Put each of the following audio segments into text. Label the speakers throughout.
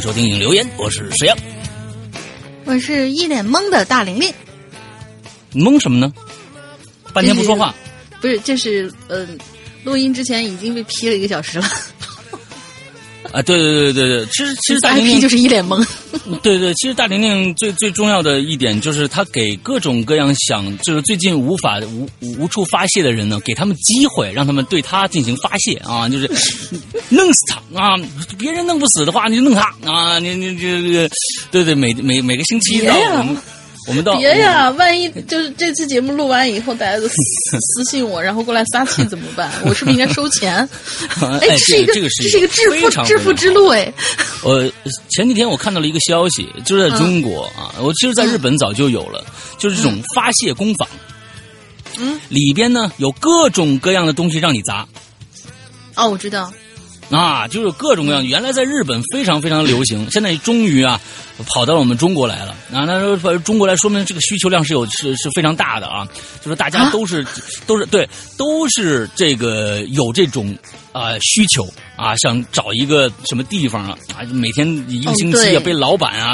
Speaker 1: 迎收听影留言，我是石阳。
Speaker 2: 我是一脸懵的大玲玲，
Speaker 1: 懵什么呢？半天不说话，
Speaker 2: 不是，这是嗯、呃，录音之前已经被批了一个小时了。
Speaker 1: 啊！对对对对对，其实其实大玲玲
Speaker 2: 就是一脸懵。
Speaker 1: 对对，其实大玲玲最最重要的一点就是她给各种各样想就是最近无法无无处发泄的人呢，给他们机会，让他们对她进行发泄啊，就是 弄死他啊！别人弄不死的话，你就弄他啊！你你这这个对对，每每每个星期我们到
Speaker 2: 别呀，万一就是这次节目录完以后，大家都私私信我，然后过来撒气怎么办？我是不是应该收钱？
Speaker 1: 哎
Speaker 2: 这是一个
Speaker 1: 这个是
Speaker 2: 这是一个致富致富之路哎。
Speaker 1: 呃，前几天我看到了一个消息，就是在中国啊，我其实在日本早就有了，就是这种发泄工坊。
Speaker 2: 嗯，
Speaker 1: 里边呢有各种各样的东西让你砸
Speaker 2: 哦，我知道，
Speaker 1: 啊，就是各种各样。原来在日本非常非常流行，现在终于啊跑到了我们中国来了啊。那时候中国来，说明这个需求量是有是是非常大的啊，就是大家
Speaker 2: 啊
Speaker 1: 都是、都是对都是这个有这种啊、需求啊，想找一个什么地方啊啊，每天一个
Speaker 2: 哦
Speaker 1: 星期啊、
Speaker 2: 对
Speaker 1: 被老板啊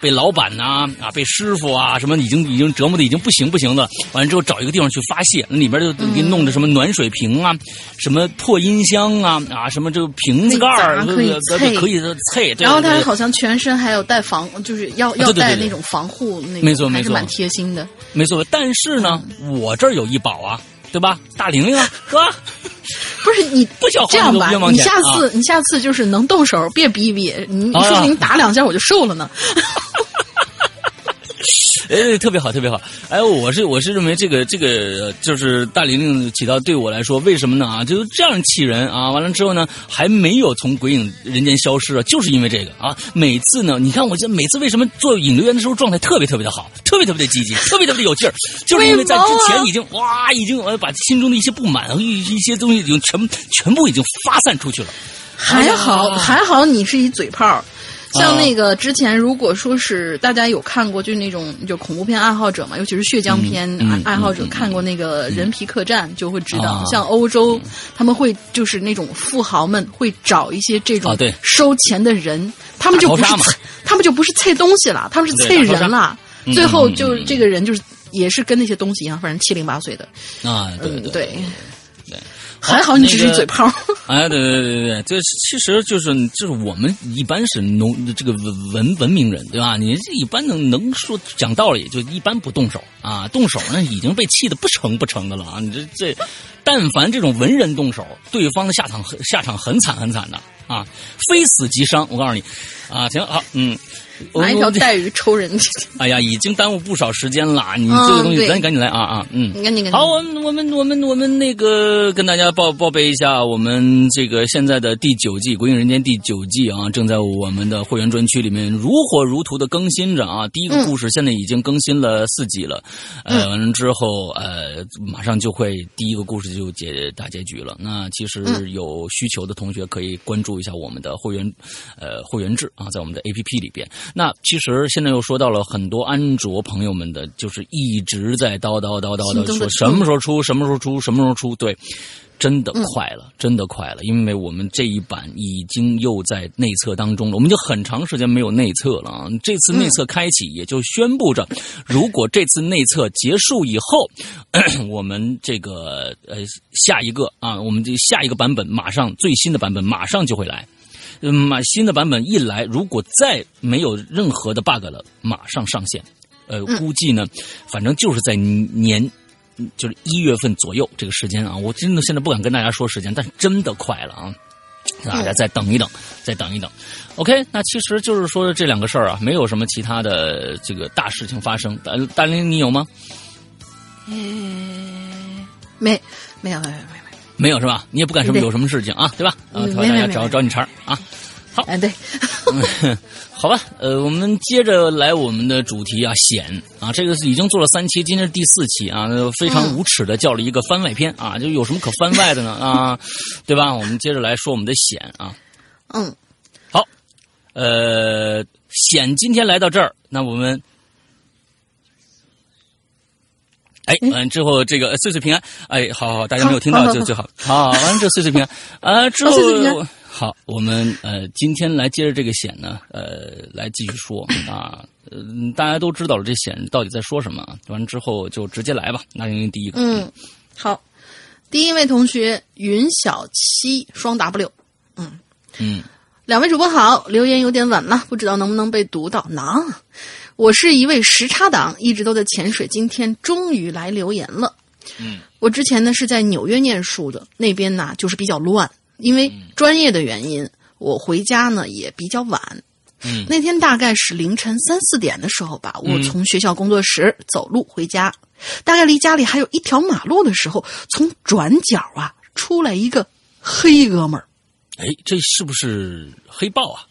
Speaker 1: 被老板呐啊被师傅啊什么已经已经折磨的已经不行不行的，完了之后找一个地方去发泄，那里边就给你弄着什么暖水瓶啊，什么破音箱啊啊什么这个瓶子盖儿
Speaker 2: 可以砸可以
Speaker 1: 可以啐，对
Speaker 2: 然后
Speaker 1: 对对
Speaker 2: 他好像全身还有带防，就是要要带那种防护那种，
Speaker 1: 没错没错
Speaker 2: 还是蛮贴心的。
Speaker 1: 没错，但是呢，我这儿有一宝啊，对吧？大玲玲啊，是吧？
Speaker 2: 不是你
Speaker 1: 不小
Speaker 2: 这样吧你下次、你下次就是能动手，别逼逼，你说不定打两下我就瘦了呢。
Speaker 1: 哎，特别好，特别好。哎，我是我是认为这个这个呃就是大玲玲起到对我来说，为什么呢？啊，就是这样气人啊！完了之后呢，还没有从鬼影人间消失啊，就是因为这个啊。每次呢，你看我这每次为什么做引流员的时候状态特别特别的好，特别特别的积极，特别特别的有劲儿，就是因为在之前已经哇，已经呃把心中的一些不满和一一些东西已经全全部已经发散出去了。
Speaker 2: 还好、还好你是一嘴炮。像
Speaker 1: 啊
Speaker 2: 那个之前，如果说是大家有看过，就是那种就恐怖片爱好者嘛，尤其是血浆片爱爱好者看过那个《人皮客栈》，就会知道，
Speaker 1: 啊
Speaker 2: 像欧洲他们会就是那种富豪们会找一些这种
Speaker 1: 啊对
Speaker 2: 收钱的人，他们就不是他们就不是菜东西了，他们是菜
Speaker 1: 对大逃杀
Speaker 2: 人了。
Speaker 1: 嗯
Speaker 2: 最后就
Speaker 1: 嗯
Speaker 2: 这个人就是也是跟那些东西一样，反正七零八碎的。
Speaker 1: 啊，对
Speaker 2: 嗯，
Speaker 1: 对。
Speaker 2: 还好你只是嘴炮。
Speaker 1: 哎，对对对对对，这其实就是就是我们一般是农这个文文文明人，对吧？你这一般能能说讲道理，就一般不动手啊，动手呢已经被气得不成不成的了啊！你这这，但凡这种文人动手，对方的下场很下场很惨很惨的啊，非死即伤。我告诉你，啊，行好，嗯，我
Speaker 2: 拿一条带鱼抽人，
Speaker 1: 哎呀，已经耽误不少时间了，你这个东西
Speaker 2: 赶
Speaker 1: 紧赶紧来啊啊，嗯。
Speaker 2: 你看你看，
Speaker 1: 好，我们我们我们我们那个跟大家报报备一下，我们这个现在的第九季《鬼影人间》第九季啊，正在我们的会员专区里面如火如荼的更新着啊。第一个故事现在已经更新了四集了，呃，完了之后呃，马上就会第一个故事就结大结局了。那其实有需求的同学可以关注一下我们的会员呃会员制啊，在我们的 APP 里边。那其实现在又说到了很多安卓朋友们的，就是一直在叨叨叨叨的
Speaker 2: 心中的
Speaker 1: 说什么时候出，什么时候出，什么时候出，对。真的快了，真的快了，因为我们这一版已经又在内测当中了，我们就很长时间没有内测了啊。这次内测开启，也就宣布着，如果这次内测结束以后，我们这个呃下一个啊，我们这下一个版本马上最新的版本马上就会来。嗯，马新的版本一来，如果再没有任何的 bug 了，马上上线。呃，估计呢，反正就是在年，就是一月份左右这个时间啊。我真的现在不敢跟大家说时间，但是真的快了啊！大家再等一等，再等一等。OK，那其实就是说这两个事儿啊，没有什么其他的这个大事情发生。大大林，你有吗？
Speaker 2: 嗯没没有没有没有，
Speaker 1: 没有是吧？你也不敢什么有什么事情啊，对吧？啊，
Speaker 2: 嗯
Speaker 1: 大家找找你茬啊。好。
Speaker 2: 哎对，
Speaker 1: 好吧，呃，我们接着来我们的主题啊，险啊，这个是已经做了三期，今天是第四期啊，非常无耻的叫了一个番外篇啊，就有什么可番外的呢啊，对吧？我们接着来说我们的险啊，
Speaker 2: 嗯，
Speaker 1: 好，呃，险今天来到这儿，那我们。哎，完之后这个呃岁岁平安，哎，好好，大家没有听到就最好。好，完了这岁岁平安，啊，之后
Speaker 2: 好
Speaker 1: 我们呃今天来接着这个险呢，呃，来继续说啊，嗯、大家都知道了这险到底在说什么，完之后就直接来吧。那您第一个，
Speaker 2: 嗯，好，第一位同学云小七双 W，
Speaker 1: 嗯
Speaker 2: 两位主播好，留言有点晚了，不知道能不能被读到。能，我是一位时差党，一直都在潜水，今天终于来留言了。
Speaker 1: 嗯，
Speaker 2: 我之前呢是在纽约念书的，那边呢就是比较乱，因为专业的原因，我回家呢也比较晚。
Speaker 1: 嗯
Speaker 2: 那天大概是凌晨三四点的时候吧，我从学校工作室走路回家，大概离家里还有一条马路的时候，从转角啊出来一个黑哥们儿。
Speaker 1: 哎，这是不是黑豹啊？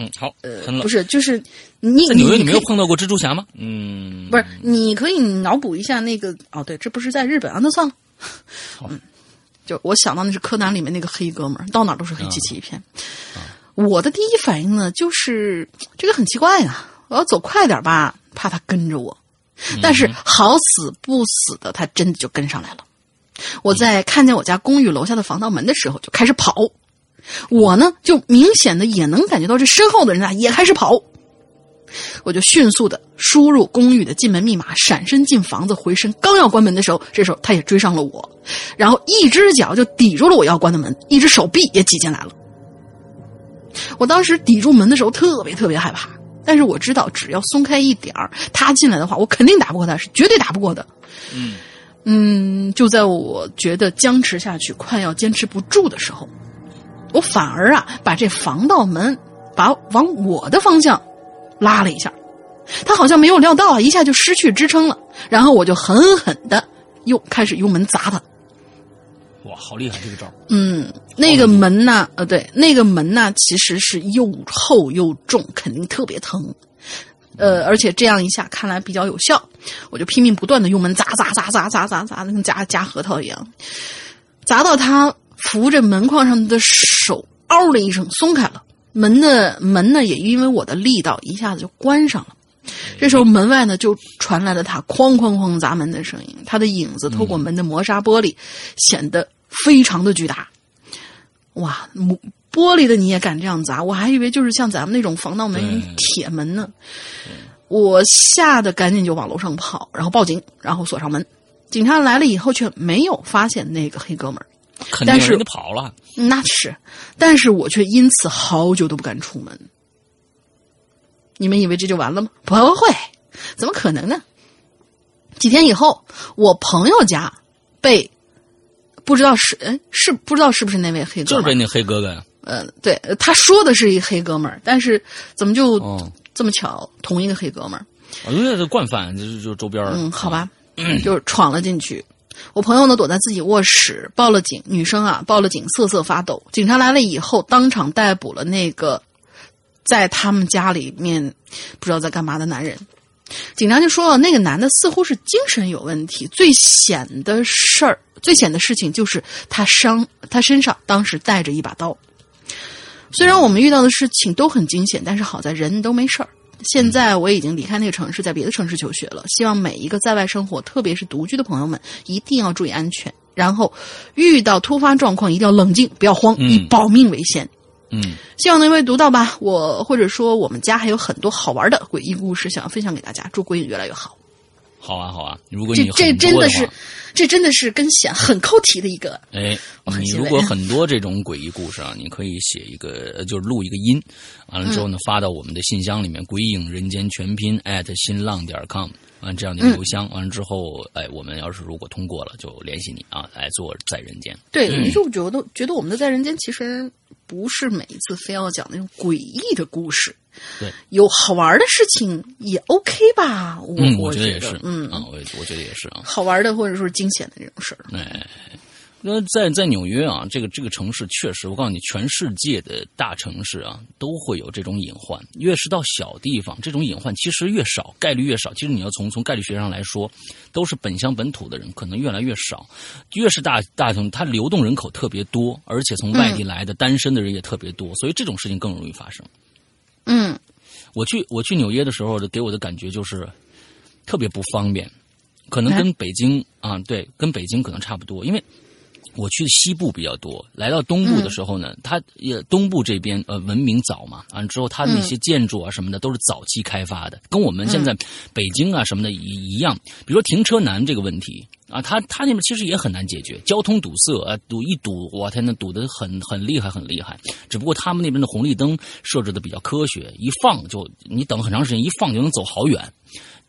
Speaker 1: 嗯，好，呃
Speaker 2: 不。是，就是你
Speaker 1: 在纽约，你没有碰到过蜘蛛侠吗？嗯，
Speaker 2: 不是，你可以脑补一下那个哦，对，这不是在日本啊，那算了。嗯，就我想到那是柯南里面那个黑哥们儿，到哪儿都是黑漆漆一片。我的第一反应呢，就是这个很奇怪呀、我要走快点吧，怕他跟着我。但是好死不死的，他真的就跟上来了。我在看见我家公寓楼下的防盗门的时候，就开始跑。我呢，就明显的也能感觉到这身后的人啊也开始跑。我就迅速的输入公寓的进门密码，闪身进房子，回身刚要关门的时候，这时候他也追上了我，然后一只脚就抵住了我要关的门，一只手臂也挤进来了。我当时抵住门的时候特别特别害怕，但是我知道只要松开一点儿，他进来的话，我肯定打不过他，是绝对打不过的。
Speaker 1: 嗯
Speaker 2: 嗯，就在我觉得僵持下去，快要坚持不住的时候，我反而啊把这防盗门把往我的方向拉了一下，他好像没有料到啊，一下就失去支撑了，然后我就狠狠的又开始用门砸他。
Speaker 1: 哇，好厉害这个招。
Speaker 2: 嗯，那个门呐，呃，对，那个门呐，其实是又厚又重，肯定特别疼。呃，而且这样一下看来比较有效，我就拼命不断的用门砸砸砸砸砸砸砸，跟砸夹核桃一样，砸到他扶着门框上的手，嗷的一声松开了。门的门呢，也因为我的力道一下子就关上了。这时候门外呢就传来了他哐哐哐砸门的声音，他的影子透过门的磨砂玻璃，显得非常的巨大。哇，磨玻璃的你也敢这样砸？我还以为就是像咱们那种防盗门铁门呢。我吓得赶紧就往楼上跑，然后报警，然后锁上门。警察来了以后却没有发现那个黑哥们儿，
Speaker 1: 肯定人家跑了。
Speaker 2: 那是，但是我却因此好久都不敢出门。你们以为这就完了吗？不会，怎么可能呢？几天以后，我朋友家被不知道是哎是不知道是不是那位黑哥
Speaker 1: 就是被那黑哥哥呀。
Speaker 2: 呃，对，呃他说的是一黑哥们儿，但是怎么就
Speaker 1: 哦，
Speaker 2: 这么巧，同一个黑哥们儿？
Speaker 1: 我觉得这惯犯就是就周边儿
Speaker 2: 嗯，好吧，就是闯了进去。我朋友呢躲在自己卧室，报了警。女生啊报了警，瑟瑟发抖。警察来了以后，当场逮捕了那个在他们家里面不知道在干嘛的男人。警察就说了，那个男的似乎是精神有问题。最险的事儿，最险的事情就是他伤他身上当时带着一把刀。虽然我们遇到的事情都很惊险，但是好在人都没事儿。现在我已经离开那个城市，在别的城市求学了。希望每一个在外生活，特别是独居的朋友们，一定要注意安全。然后遇到突发状况，一定要冷静，不要慌，
Speaker 1: 嗯
Speaker 2: 以保命为先。
Speaker 1: 嗯，
Speaker 2: 希望能被读到吧。我或者说我们家还有很多好玩的诡异故事想要分享给大家。祝鬼影越来越好。
Speaker 1: 好啊好啊。如果你这
Speaker 2: 真的是这真的是跟险很扣题的一个。
Speaker 1: 哎，你如果很多这种诡异故事啊，你可以写一个，呃 就是录一个音，完了之后呢，发到我们的信箱里面，鬼影人间全拼 at 新浪点 com，完这样的邮箱，完了之后，哎，我们要是如果通过了，就联系你啊，来做在人间。
Speaker 2: 对，你就觉得觉得我们的在人间其实不是每一次非要讲那种诡异的故事，
Speaker 1: 对，
Speaker 2: 有好玩的事情也 OK 吧？我
Speaker 1: 嗯，
Speaker 2: 我
Speaker 1: 觉得也是，
Speaker 2: 嗯
Speaker 1: 啊，我我觉得也是啊。
Speaker 2: 好玩的或者说是惊险的这种事儿。
Speaker 1: 哎，那在在纽约啊，这个这个城市确实，我告诉你，全世界的大城市啊，都会有这种隐患。越是到小地方，这种隐患其实越少，概率越少。其实你要从从概率学上来说，都是本乡本土的人可能越来越少。越是大大城，它流动人口特别多，而且从外地来的单身的人也特别多，所以这种事情更容易发生。
Speaker 2: 嗯。
Speaker 1: 我去我去纽约的时候，给我的感觉就是特别不方便，可能跟北京啊，对，跟北京可能差不多，因为。我去的西部比较多，来到东部的时候呢，它也东部这边呃文明早嘛，完了之后它那些建筑啊什么的都是早期开发的，跟我们现在北京啊什么的一一样。比如说停车难这个问题啊，它它那边其实也很难解决，交通堵塞啊，堵一堵，我天呐，堵得很很厉害很厉害。只不过他们那边的红绿灯设置的比较科学，一放就你等很长时间，一放就能走好远。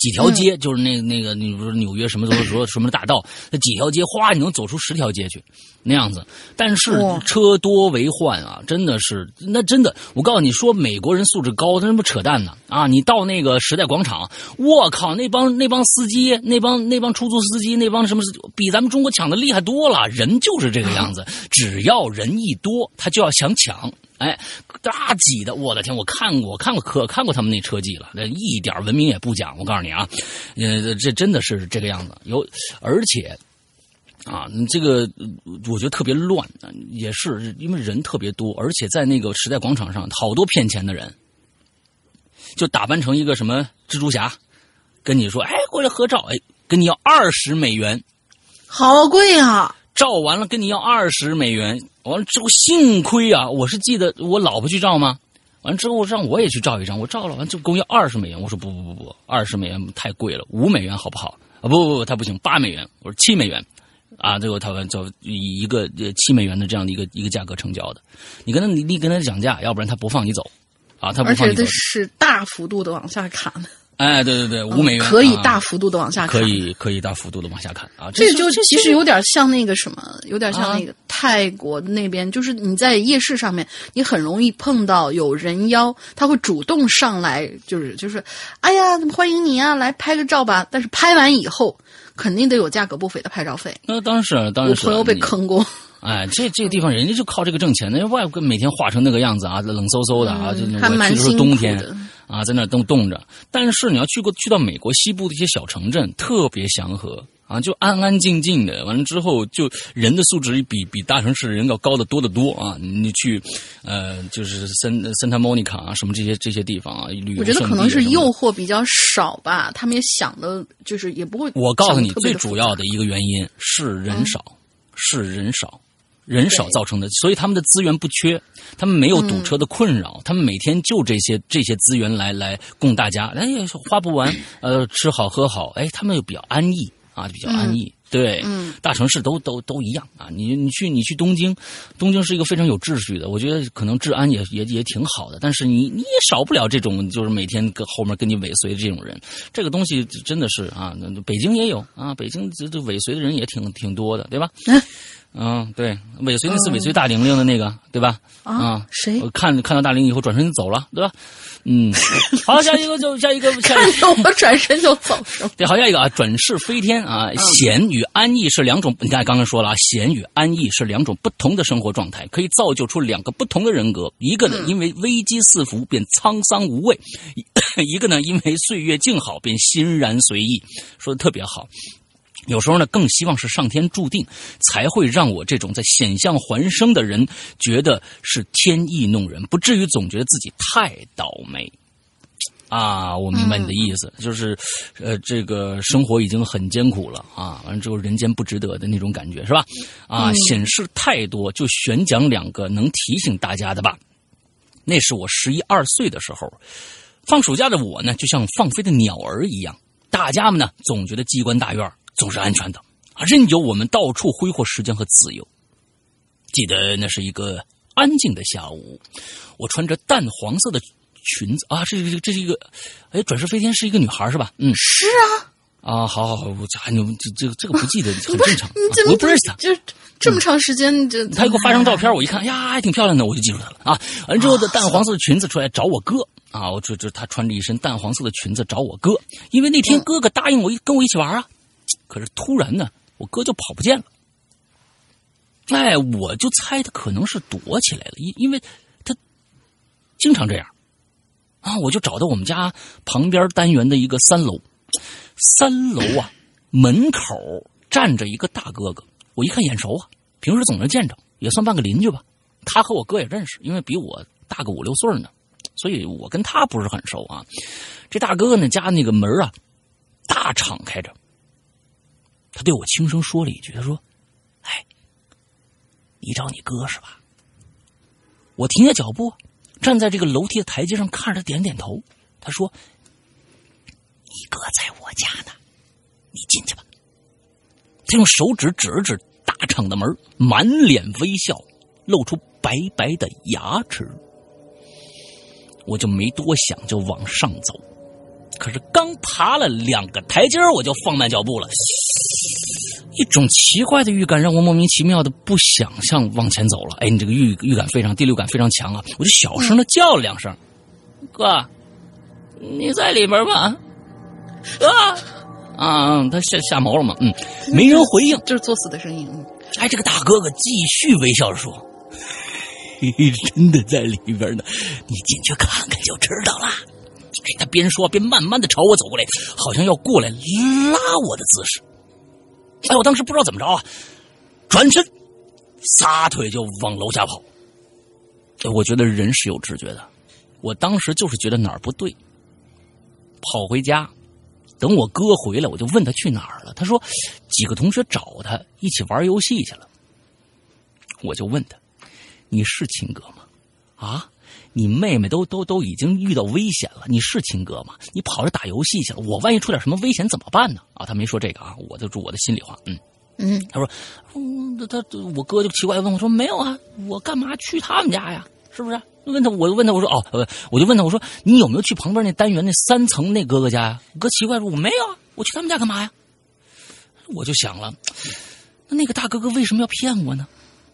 Speaker 1: 几条街，就是那那个，你比如说纽约什么什么什么什么大道，那几条街，哗，你能走出十条街去，那样子。但是车多为患啊，真的是，那真的，我告诉你说，美国人素质高，那不扯淡呢啊！你到那个时代广场，我靠，那帮那帮司机，那帮那帮出租司机，那帮什么，比咱们中国抢的厉害多了。人就是这个样子，只要人一多，他就要想抢。哎，大挤的，我的天！我看过，我看过可看过他们那车技了，那一点文明也不讲。我告诉你啊，呃，这真的是这个样子。有，而且啊，这个呃我觉得特别乱，也是因为人特别多，而且在那个时代广场上，好多骗钱的人，就打扮成一个什么蜘蛛侠，跟你说，哎，过来合照，哎，跟你要二十美元，
Speaker 2: 好贵啊！
Speaker 1: 照完了跟你要二十美元，完了之后幸亏啊，我是记得我老婆去照吗？完了之后让我也去照一张，我照了完就跟我要二十美元，我说不不不不，二十美元太贵了，五美元好不好？啊不不不，他不行，八美元，我说七美元，啊，最后他们就以一个呃七美元的这样的一个一个价格成交的，你跟他你你跟他讲价，要不然他不放你走，啊，他不放你走。
Speaker 2: 这，是大幅度的往下砍，
Speaker 1: 哎对对对，五美元、
Speaker 2: 可以
Speaker 1: 啊
Speaker 2: 大幅度的往下看，
Speaker 1: 可以可以大幅度的往下看啊，
Speaker 2: 这就其实有点像那个什么，有点像
Speaker 1: 啊
Speaker 2: 那个泰国那边，就是你在夜市上面，你很容易碰到有人妖，他会主动上来，就是就是，哎呀，欢迎你啊，来拍个照吧。但是拍完以后，肯定得有价格不菲的拍照费。
Speaker 1: 那当然是当
Speaker 2: 我
Speaker 1: 然是
Speaker 2: 朋友被坑过，
Speaker 1: 哎，这这个地方人家就靠这个挣钱，那外国每天化成那个样子啊，冷飕飕的啊，就去的时候
Speaker 2: 蛮辛苦
Speaker 1: 冬天
Speaker 2: 的。
Speaker 1: 啊，在那冻冻着。但是你要去过去到美国西部的一些小城镇，特别祥和啊，就安安静静的。完了之后，就人的素质比比大城市的人要高得多得多啊。你去呃，就是森森塔莫尼卡啊，什么这些这些地方啊，旅游
Speaker 2: 我觉得可能是诱惑比较少吧，他们也想的，就是也不会。
Speaker 1: 我告诉你，最主要的一个原因是人少，是人少，人少造成的，所以他们的资源不缺，他们没有堵车的困扰，他们每天就这些这些资源来来供大家，哎，花不完，呃，吃好喝好，哎，他们又比较安逸啊，比较安逸。对，
Speaker 2: 嗯，
Speaker 1: 大城市都都都一样啊。你你去你去东京，东京是一个非常有秩序的，我觉得可能治安也也也挺好的。但是你你也少不了这种就是每天跟后面跟你尾随的这种人，这个东西真的是啊，北京也有啊，北京这这尾随的人也挺挺多的，对吧？嗯，对，尾随那次尾随大玲玲的那个，对吧？
Speaker 2: 啊，谁
Speaker 1: 我看看到大玲以后转身就走了，对吧？嗯，好，下一个就下一个下一个。
Speaker 2: 我转身就走是吗？
Speaker 1: 对，好下一个啊，转世飞天啊，闲与安逸是两种，你看刚刚说了啊，闲与安逸是两种不同的生活状态，可以造就出两个不同的人格。一个呢，因为危机四伏便沧桑无畏；一个呢，因为岁月静好便欣然随意。说的特别好。有时候呢，更希望是上天注定，才会让我这种在险象环生的人觉得是天意弄人，不至于总觉得自己太倒霉。啊，我明白你的意思，就是，呃，这个生活已经很艰苦了啊，完了之后人间不值得的那种感觉是吧？啊，显示太多，就选讲两个能提醒大家的吧。那是我十一二岁的时候，放暑假的我呢，就像放飞的鸟儿一样，大家们呢总觉得机关大院总是安全的啊，任由我们到处挥霍时间和自由。记得那是一个安静的下午，我穿着淡黄色的裙子啊，这是这是一个，哎，转世飞天是一个女孩是吧？嗯，
Speaker 2: 是啊，
Speaker 1: 啊，好好好，我这你这这这个不记得 很正常，我不认识她。
Speaker 2: 就这么长时间，这
Speaker 1: 他给我发张照片，我一看，哎呀，还挺漂亮的，我就记住她了啊。完之后的淡黄色的裙子出来找我哥啊，我就就他穿着一身淡黄色的裙子找我哥，因为那天哥哥答应我一跟我一起玩啊，可是突然呢，我哥就跑不见了。哎，我就猜他可能是躲起来了，因因为他经常这样啊。我就找到我们家旁边单元的一个三楼，三楼啊门口站着一个大哥哥，我一看眼熟啊，平时总能见着，也算半个邻居吧。他和我哥也认识，因为比我大个五六岁呢，所以我跟他不是很熟啊。这大哥哥呢家那个门啊大敞开着，他对我轻声说了一句：“他说，哎。”你找你哥是吧？我停下脚步，站在这个楼梯的台阶上，看着他点点头。他说：“你哥在我家呢，你进去吧。”他用手指指了指大敞的门，满脸微笑，露出白白的牙齿。我就没多想，就往上走。可是刚爬了两个台阶我就放慢脚步了。一种奇怪的预感让我莫名其妙的不想向往前走了。哎，你这个预预感非常第六感非常强啊！我就小声的叫了两声：“哥，你在里边吗？”啊，啊，他吓吓毛了嘛？嗯，没人回应。
Speaker 2: 就是作死的声音。嗯
Speaker 1: 哎，这个大哥哥继续微笑着说：“嘿 嘿，真的在里边呢，你进去看看就知道了。”哎，他边说边慢慢的朝我走过来，好像要过来拉我的姿势。哎，我当时不知道怎么着啊，转身撒腿就往楼下跑。我觉得人是有直觉的，我当时就是觉得哪儿不对，跑回家。等我哥回来，我就问他去哪儿了。他说几个同学找他一起玩游戏去了。我就问他：“你是亲哥吗？啊，你妹妹都都都已经遇到危险了，你是亲哥吗？你跑着打游戏去了，我万一出点什么危险怎么办呢？”啊，他没说这个啊，我就说我的心里话，嗯。
Speaker 2: 嗯，
Speaker 1: 他说：“嗯，他他我哥就奇怪问我说，没有啊，我干嘛去他们家呀？是不是？问他，我就问他，我说哦，呃，我就问他，我说你有没有去旁边那单元那三层那哥哥家呀？哥奇怪说，我没有啊，我去他们家干嘛呀？我就想了，那那个大哥哥为什么要骗我呢？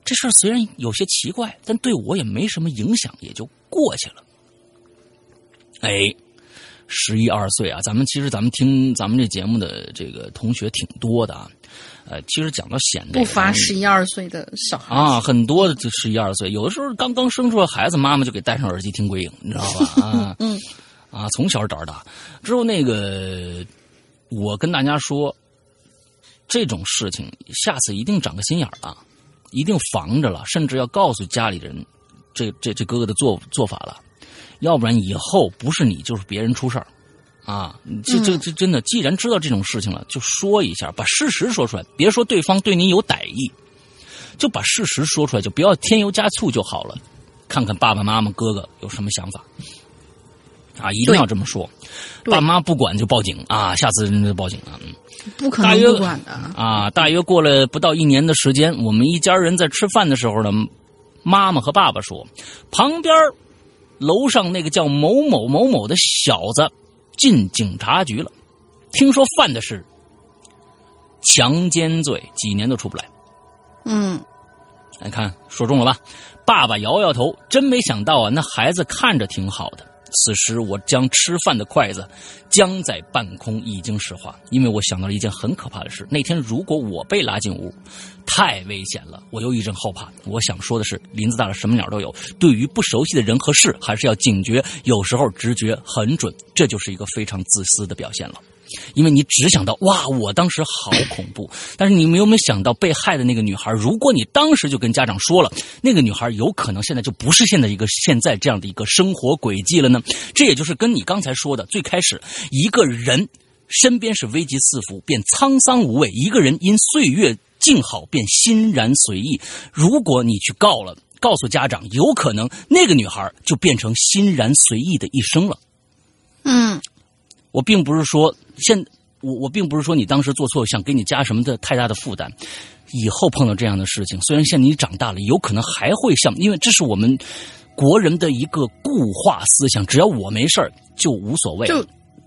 Speaker 1: 这事儿虽然有些奇怪，但对我也没什么影响，也就过去了。哎，十一二岁啊，咱们其实咱们听咱们这节目的这个同学挺多的啊。呃，其实讲到显这
Speaker 2: 不
Speaker 1: 个
Speaker 2: 乏十一二岁的小孩
Speaker 1: 啊，很多的十一二岁，有的时候刚刚生出来孩子，妈妈就给戴上耳机听鬼影，你知道吧？啊，
Speaker 2: 嗯，
Speaker 1: 啊，从小长到大。之后那个，我跟大家说，这种事情下次一定长个心眼儿了，一定防着了，甚至要告诉家里人，这这这哥哥的做做法了，要不然以后不是你就是别人出事儿。啊，这这这真的，既然知道这种事情了，就说一下，把事实说出来，别说对方对你有歹意，就把事实说出来，就不要添油加醋就好了。看看爸爸妈妈、哥哥有什么想法，啊，一定要这么说。爸妈不管就报警啊，下次人就报警啊。嗯，
Speaker 2: 不可能不管的。
Speaker 1: 啊，大约过了不到一年的时间，我们一家人在吃饭的时候呢，妈妈和爸爸说，旁边楼上那个叫某某某某的小子进警察局了，听说犯的是强奸罪，几年都出不来。
Speaker 2: 嗯，
Speaker 1: 来看说中了吧？爸爸摇摇头，真没想到啊，那孩子看着挺好的。此时我将吃饭的筷子僵在半空，已经石化，因为我想到了一件很可怕的事。那天如果我被拉进屋，太危险了，我又一阵后怕。我想说的是，林子大了，什么鸟都有。对于不熟悉的人和事，还是要警觉，有时候直觉很准，这就是一个非常自私的表现了。因为你只想到哇，我当时好恐怖，但是你们有没有想到被害的那个女孩？如果你当时就跟家长说了，那个女孩有可能现在就不是现在一个现在这样的一个生活轨迹了呢？这也就是跟你刚才说的，最开始一个人身边是危机四伏，便沧桑无味；一个人因岁月静好，便欣然随意。如果你去告了，告诉家长，有可能那个女孩就变成欣然随意的一生了。
Speaker 2: 嗯，
Speaker 1: 我并不是说现我我并不是说你当时做错，想给你加什么的太大的负担。以后碰到这样的事情，虽然现在你长大了，有可能还会像，因为这是我们国人的一个固化思想，只要我没事儿就无所谓。
Speaker 2: 就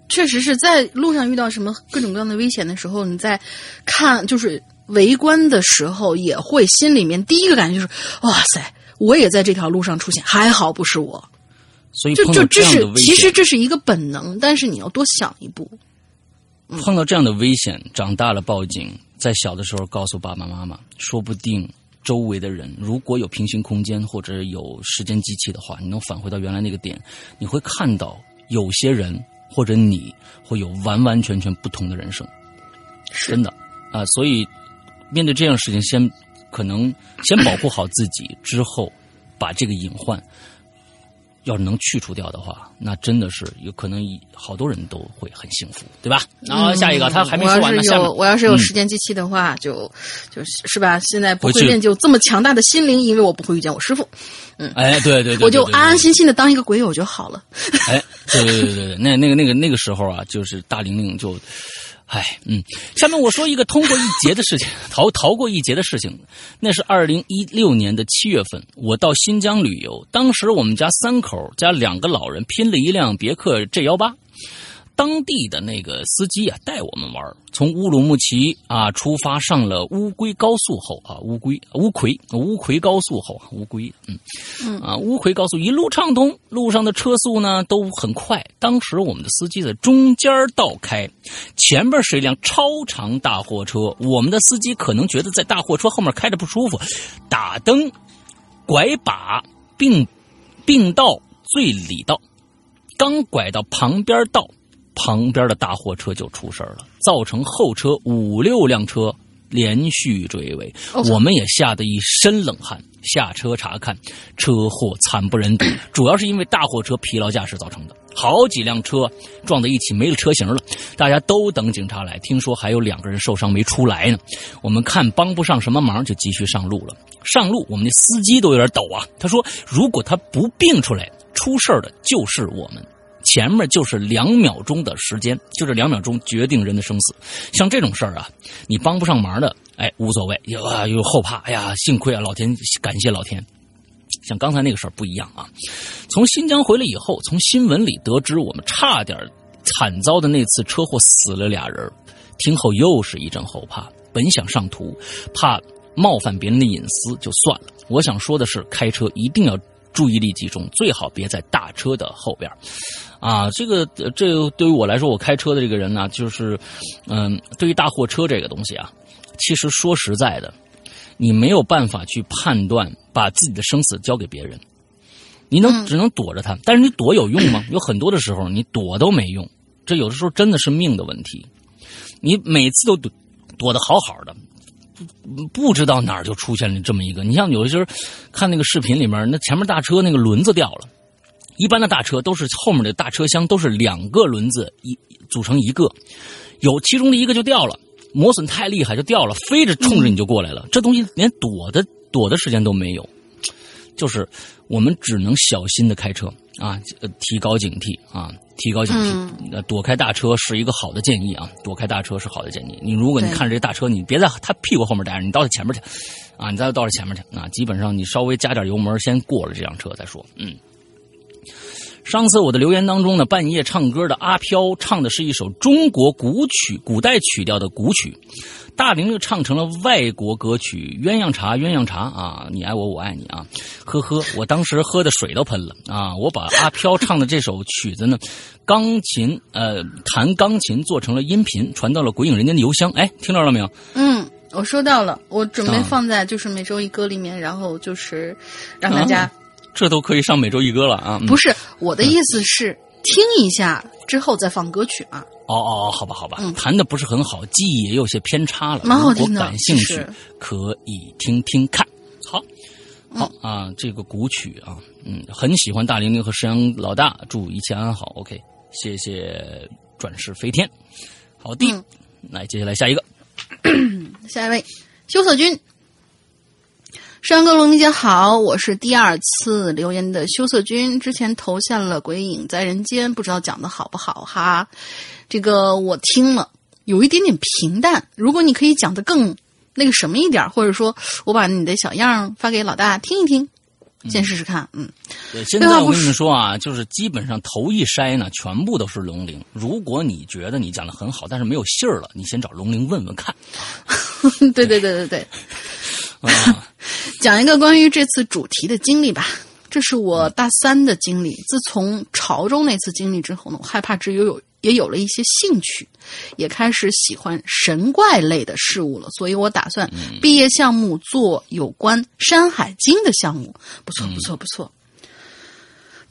Speaker 2: 确实是在路上遇到什么各种各样的危险的时候，你在看就是围观的时候，也会心里面第一个感觉就是哇塞，我也在这条路上出现，还好不是我。就
Speaker 1: 所以碰到
Speaker 2: 就
Speaker 1: 这样的危险，
Speaker 2: 其实这是一个本能，但是你要多想一步。
Speaker 1: 碰到这样的危险，长大了报警，在小的时候告诉爸爸妈妈，说不定周围的人如果有平行空间或者有时间机器的话，你能返回到原来那个点，你会看到有些人或者你会有完完全全不同的人生，真的啊！所以面对这样的事情，先可能先保护好自己，之后把这个隐患。要是能去除掉的话，那真的是有可能好多人都会很幸福，对吧？然后下一个，他还没说完呢。
Speaker 2: 嗯我要是
Speaker 1: 下
Speaker 2: 我要是有
Speaker 1: 嗯
Speaker 2: 时间机器的话，就就是是吧？现在不会练就这么强大的心灵，因为我不会遇见我师傅，嗯
Speaker 1: 哎，对对对，
Speaker 2: 我就安安心心的当一个鬼友就好了。
Speaker 1: 哎，对对对对对，那那个那个那个时候啊，就是大玲玲就，哎，嗯，下面我说一个通过一劫的事情，逃逃过一劫的事情，那是二零一六年的七月份，我到新疆旅游，当时我们家三口加两个老人拼了一辆别克 G 幺八。当地的那个司机啊，带我们玩儿从乌鲁木齐啊出发，上了乌龟高速后啊，乌龟乌魁乌魁高速后啊，乌龟嗯啊乌魁高速一路畅通，路上的车速呢都很快。当时我们的司机在中间道开，前面是一辆超长大货车，我们的司机可能觉得在大货车后面开着不舒服，打灯、拐把并并道最里道，刚拐到旁边道。旁边的大货车就出事了，造成后车五六辆车连续追尾，
Speaker 2: 哦
Speaker 1: 我们也吓得一身冷汗。下车查看，车祸惨不忍睹，主要是因为大货车疲劳驾驶造成的，好几辆车撞在一起没了车型了。大家都等警察来，听说还有两个人受伤没出来呢。我们看帮不上什么忙，就继续上路了。上路，我们的司机都有点抖啊。他说，如果他不病出来，出事儿的就是我们。前面就是两秒钟的时间，就这两秒钟决定人的生死。像这种事儿啊，你帮不上忙的，哎，无所谓，有啊有后怕，哎呀，幸亏啊，老天，感谢老天。像刚才那个事儿不一样啊，从新疆回来以后，从新闻里得知我们差点惨遭的那次车祸死了俩人，听后又是一阵后怕。本想上图，怕冒犯别人的隐私，就算了。我想说的是，开车一定要注意力集中，最好别在大车的后边。啊，这个这个对于我来说，我开车的这个人呢，就是，嗯，对于大货车这个东西啊，其实说实在的，你没有办法去判断，把自己的生死交给别人，你能只能躲着他，但是你躲有用吗？有很多的时候你躲都没用，这有的时候真的是命的问题，你每次都躲躲得好好的。不知道哪儿就出现了这么一个，你像有些时候看那个视频里面，那前面大车那个轮子掉了。一般的大车都是后面的大车厢都是两个轮子一组成一个，有其中的一个就掉了，磨损太厉害就掉了，飞着冲着你就过来了。这东西连躲的躲的时间都没有，就是我们只能小心的开车啊，呃提高警惕啊，提高警惕。呃，躲开大车是一个好的建议啊，躲开大车是好的建议。你如果你看着这大车，你别在他屁股后面待着，你到他前面去啊，你再到他前面去啊，基本上你稍微加点油门，先过了这辆车再说。嗯。上次我的留言当中呢，半夜唱歌的阿飘唱的是一首中国古曲、古代曲调的古曲，大玲玲唱成了外国歌曲《鸳鸯茶》，鸳鸯茶啊，你爱我，我爱你啊，呵呵，我当时喝的水都喷了啊！我把阿飘唱的这首曲子呢，钢琴呃弹钢琴做成了音频，传到了鬼影人间的邮箱，哎，听到了没有？
Speaker 2: 嗯，我收到了，我准备
Speaker 1: 啊
Speaker 2: 放在就是每周一歌里面，然后就是让大家、
Speaker 1: 这都可以上每周一歌了啊！嗯
Speaker 2: 不是我的意思是听一下之后再放歌曲啊。
Speaker 1: 哦哦哦，好吧好吧，
Speaker 2: 嗯
Speaker 1: 弹的不是很好，记忆也有些偏差了。
Speaker 2: 蛮好听的
Speaker 1: 如果感兴趣可以听听看。好，好、
Speaker 2: 嗯
Speaker 1: 啊，这个古曲啊，嗯，很喜欢大玲玲和石阳老大，祝一切安好。OK，谢谢转世飞天。好的，
Speaker 2: 嗯
Speaker 1: 来接下来下一个，
Speaker 2: 下一位，羞涩君。山哥龙姐好，我是第二次留言的羞涩君，之前投下了《鬼影在人间》，不知道讲的好不好哈。这个我听了，有一点点平淡。如果你可以讲的更那个什么一点，或者说我把你的小样发给老大听一听，先试试看。嗯，
Speaker 1: 对现在我跟你们说啊，就是基本上头一筛呢，全部都是龙鳞。如果你觉得你讲的很好，但是没有信儿了，你先找龙鳞问问看。
Speaker 2: 对对对对对，
Speaker 1: 啊，
Speaker 2: 讲一个关于这次主题的经历吧。这是我大三的经历。自从潮州那次经历之后呢，我害怕之余有也有了一些兴趣，也开始喜欢神怪类的事物了。所以我打算毕业项目做有关《山海经》的项目。不错，不错，不错。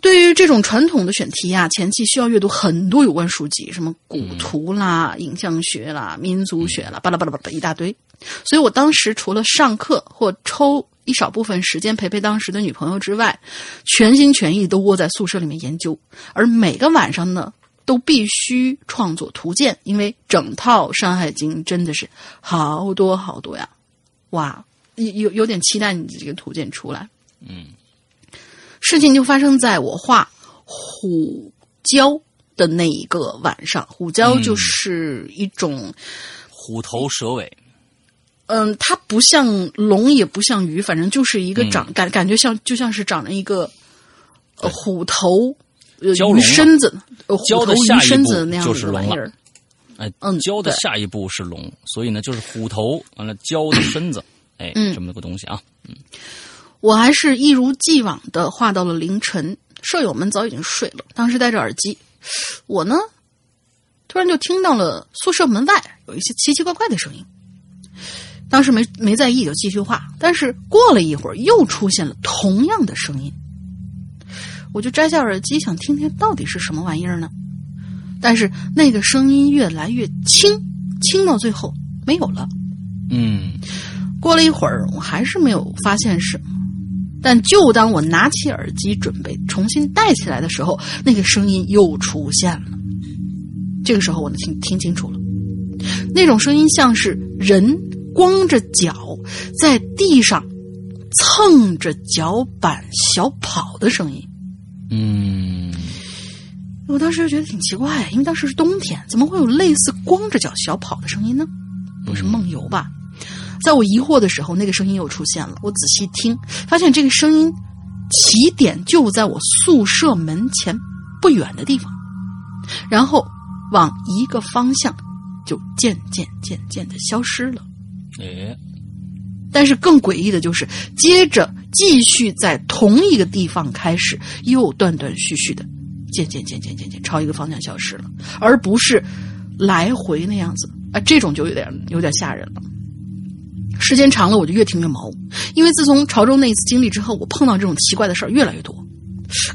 Speaker 2: 对于这种传统的选题啊，前期需要阅读很多有关书籍，什么古图啦、影像学啦、民族学啦，巴拉巴拉巴拉一大堆。所以我当时除了上课或抽一少部分时间陪陪当时的女朋友之外，全心全意都窝在宿舍里面研究。而每个晚上呢，都必须创作图鉴，因为整套《山海经》真的是好多好多呀！哇，有有点期待你这个图鉴出来。
Speaker 1: 嗯，
Speaker 2: 事情就发生在我画虎蛟的那一个晚上。虎蛟就是一种。
Speaker 1: 虎头蛇尾，
Speaker 2: 嗯，它不像龙，也不像鱼，反正就是一个
Speaker 1: 嗯。
Speaker 2: 长、感感觉像就像是长了一个呃虎头呃
Speaker 1: 蛟
Speaker 2: 身子，呃虎
Speaker 1: 蛟
Speaker 2: 头鱼
Speaker 1: 的下一步
Speaker 2: 身子那样
Speaker 1: 就是龙了。
Speaker 2: 的一个玩意儿。
Speaker 1: 哎，
Speaker 2: 嗯
Speaker 1: 蛟的下一步是龙，所以呢，就是虎头完了蛟的身子，哎，
Speaker 2: 嗯。
Speaker 1: 这么个东西啊。
Speaker 2: 我还是一如既往的画到了凌晨，舍友们早已经睡了，当时戴着耳机，我呢，突然就听到了宿舍门外有一些奇奇怪怪的声音。当时没没在意，就继续画。但是过了一会儿，又出现了同样的声音，我就摘下耳机，想听听到底是什么玩意儿呢？但是那个声音越来越轻，轻到最后没有了。
Speaker 1: 嗯，
Speaker 2: 过了一会儿，我还是没有发现什么。但就当我拿起耳机准备重新戴起来的时候，那个声音又出现了。这个时候我能听听清楚了，那种声音像是人光着脚在地上蹭着脚板小跑的声音。
Speaker 1: 嗯，
Speaker 2: 我当时就觉得挺奇怪，因为当时是冬天，怎么会有类似光着脚小跑的声音呢？不是梦游吧？在我疑惑的时候，那个声音又出现了。我仔细听，发现这个声音起点就在我宿舍门前不远的地方，然后往一个方向就渐渐渐渐的消失了。
Speaker 1: 哎，
Speaker 2: 但是更诡异的就是，接着继续在同一个地方开始，又断断续续的，渐渐渐渐渐渐朝一个方向消失了，而不是来回那样子啊，这种就有点有点吓人了。时间长了，我就越听越毛，因为自从潮州那一次经历之后，我碰到这种奇怪的事儿越来越多。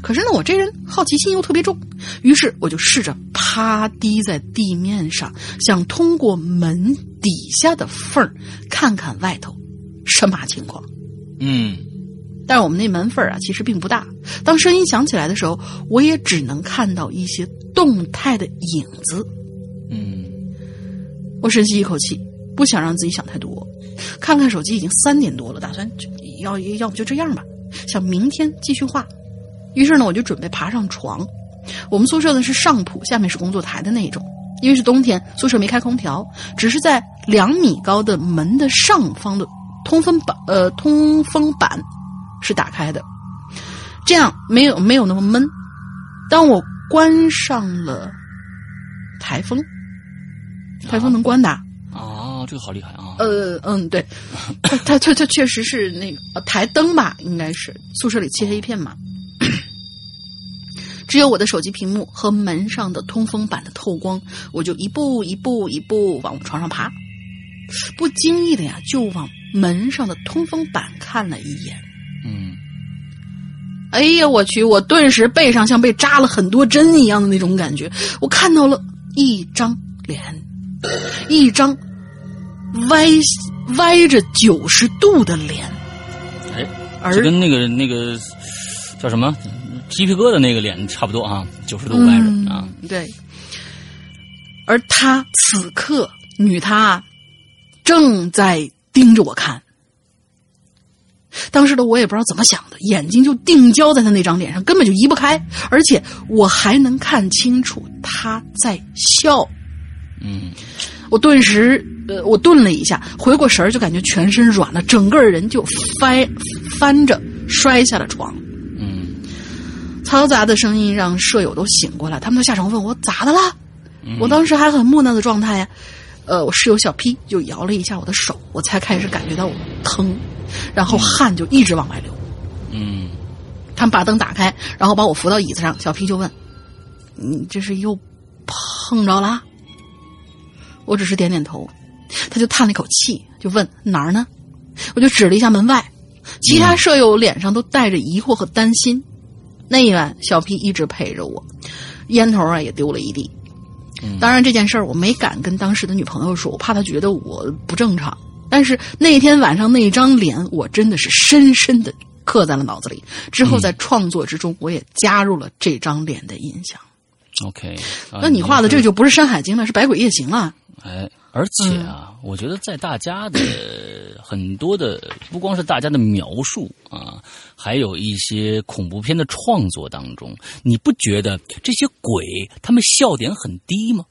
Speaker 2: 可是呢，我这人好奇心又特别重，于是我就试着趴低在地面上，想通过门底下的缝儿看看外头什么情况。
Speaker 1: 嗯，
Speaker 2: 但是我们那门缝儿啊，其实并不大。当声音响起来的时候，我也只能看到一些动态的影子。
Speaker 1: 嗯，
Speaker 2: 我深吸一口气，不想让自己想太多。看看手机，已经三点多了，打算要要不就这样吧。想明天继续画。于是呢，我就准备爬上床。我们宿舍呢是上铺，下面是工作台的那种。因为是冬天，宿舍没开空调，只是在两米高的门的上方的通风板，呃，通风板是打开的，这样没有没有那么闷。当我关上了台风，台风能关的。
Speaker 1: 啊，这个好厉害啊！
Speaker 2: 呃嗯，对，它它它它确实是那个呃台灯吧，应该是宿舍里漆黑一片嘛。只有我的手机屏幕和门上的通风板的透光，我就一步一步一步往床上爬，不经意的呀，就往门上的通风板看了一眼。
Speaker 1: 嗯，
Speaker 2: 哎呀，我去！我顿时背上像被扎了很多针一样的那种感觉。我看到了一张脸，一张歪歪着九十度的脸，
Speaker 1: 哎，
Speaker 2: 而
Speaker 1: 这跟那个那个叫什么鸡皮疙瘩那个脸差不多啊，九十度歪着、
Speaker 2: 嗯
Speaker 1: 啊。
Speaker 2: 对。而他此刻，女他正在盯着我看。当时的我也不知道怎么想的，眼睛就定焦在他那张脸上，根本就移不开，而且我还能看清楚他在笑。
Speaker 1: 嗯，
Speaker 2: 我顿时，呃，我顿了一下，回过神儿，就感觉全身软了，整个人就翻翻着摔下了床。
Speaker 1: 嗯
Speaker 2: 嘈杂的声音让舍友都醒过来，他们都下床问我咋的了？
Speaker 1: 嗯
Speaker 2: 我当时还很木讷的状态呀，呃，我室友小 P 就摇了一下我的手，我才开始感觉到我疼，然后汗就一直往外流。
Speaker 1: 嗯
Speaker 2: 他们把灯打开，然后把我扶到椅子上，小 P 就问：“你这是又碰着了？”我只是点点头，他就叹了一口气，就问哪儿呢？我就指了一下门外，其他舍友脸上都带着疑惑和担心。那一晚，小 P 一直陪着我，烟头啊也丢了一地。
Speaker 1: 嗯
Speaker 2: 当然这件事儿我没敢跟当时的女朋友说，我怕她觉得我不正常。但是那天晚上那张脸，我真的是深深的刻在了脑子里。之后在创作之中，我也加入了这张脸的印象。
Speaker 1: ，OK 啊。
Speaker 2: 那你画的这
Speaker 1: 就
Speaker 2: 不是《山海经》了，是《百鬼夜行》了。
Speaker 1: 哎，而且啊，我觉得在大家的很多的，不光是大家的描述啊，还有一些恐怖片的创作当中，你不觉得这些鬼他们笑点很低吗？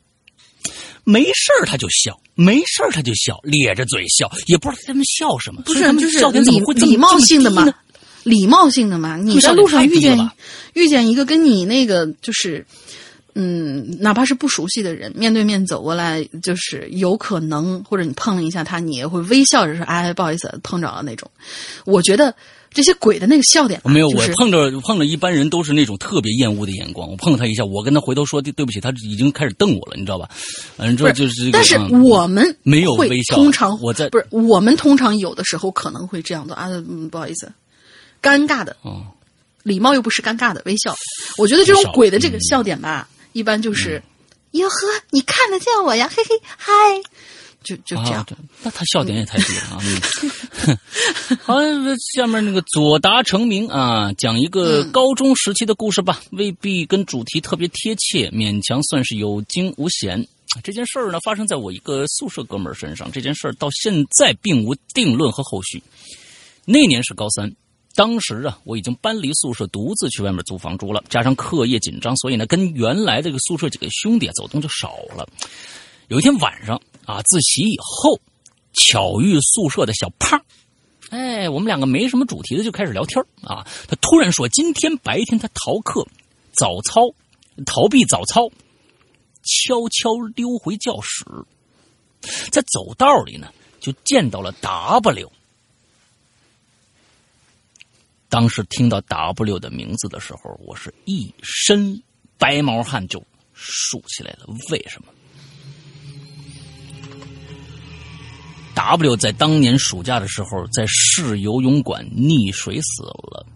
Speaker 1: 没事儿他就笑，没事儿他就笑，咧着嘴笑，也不知道他们笑什么。
Speaker 2: 不是
Speaker 1: 他，们
Speaker 2: 就是
Speaker 1: 笑点怎
Speaker 2: 礼礼貌性的嘛礼貌性的嘛。你在路上遇见
Speaker 1: 了
Speaker 2: 遇见一个跟你那个就是，嗯，哪怕是不熟悉的人，面对面走过来，就是有可能或者你碰了一下他，你也会微笑着说：“哎，不好意思，碰着了那种。”我觉得这些鬼的那个笑点吧，
Speaker 1: 没有，
Speaker 2: 就是
Speaker 1: 我碰着碰着一般人都是那种特别厌恶的眼光。我碰了他一下，我跟他回头说对对不起，他已经开始瞪我了，你知道吧？完之后就是这个，
Speaker 2: 但是
Speaker 1: 嗯
Speaker 2: 我们
Speaker 1: 没有
Speaker 2: 会
Speaker 1: 微笑
Speaker 2: 通常
Speaker 1: 我在
Speaker 2: 不是我们通常有的时候可能会这样的啊，嗯，不好意思，尴尬的，
Speaker 1: 哦
Speaker 2: 礼貌又不是尴尬的微笑。我觉得这种鬼的这
Speaker 1: 嗯
Speaker 2: 个笑点吧，一般就是，哟呵，你看得见我呀，嘿嘿，嗨，就就这样
Speaker 1: 啊。，那他笑点也太低了啊！嗯 好，下面那个左达成名啊，讲一个
Speaker 2: 嗯
Speaker 1: 高中时期的故事吧，未必跟主题特别贴切，勉强算是有惊无险。这件事儿呢，发生在我一个宿舍哥们儿身上。这件事儿到现在并无定论和后续。那年是高三，当时啊，我已经搬离宿舍，独自去外面租房住了，加上课业紧张，所以呢，跟原来这个宿舍几个兄弟走动就少了。有一天晚上啊，自习以后，巧遇宿舍的小胖，哎，我们两个没什么主题的就开始聊天啊。他突然说，今天白天他逃课、早操、逃避早操，悄悄溜回教室，在走道里呢，就见到了 W。当时听到 W 的名字的时候，我是一身白毛汗就竖起来了。为什么？W 在当年暑假的时候，在市游泳馆溺水死了。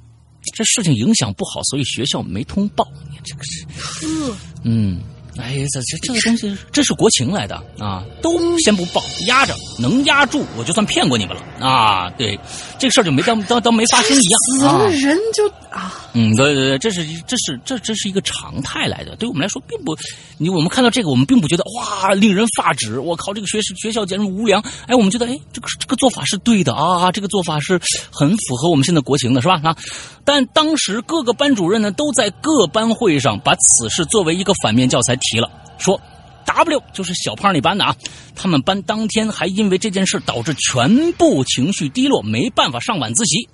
Speaker 1: 这事情影响不好，所以学校没通报。你这个是，嗯，哎呀，这这这个东西，这是国情来的啊，都先不报，压着，能压住我就算骗过你们了啊。对，这个事儿就没当当当没发生一样。
Speaker 2: 死了人就啊，
Speaker 1: 嗯，对对对，这是这是这这是一个常态来的，对我们来说并不，你我们看到这个，我们并不觉得哇令人发指，我靠，这个学学校简直无良。哎，我们觉得哎，这个这个做法是对的啊，这个做法是很符合我们现在国情的，是吧？啊，但当时各个班主任呢都在各班会上把此事作为一个反面教材提了，说 W 就是小胖那班的啊，他们班当天还因为这件事导致全部情绪低落，没办法上晚自习。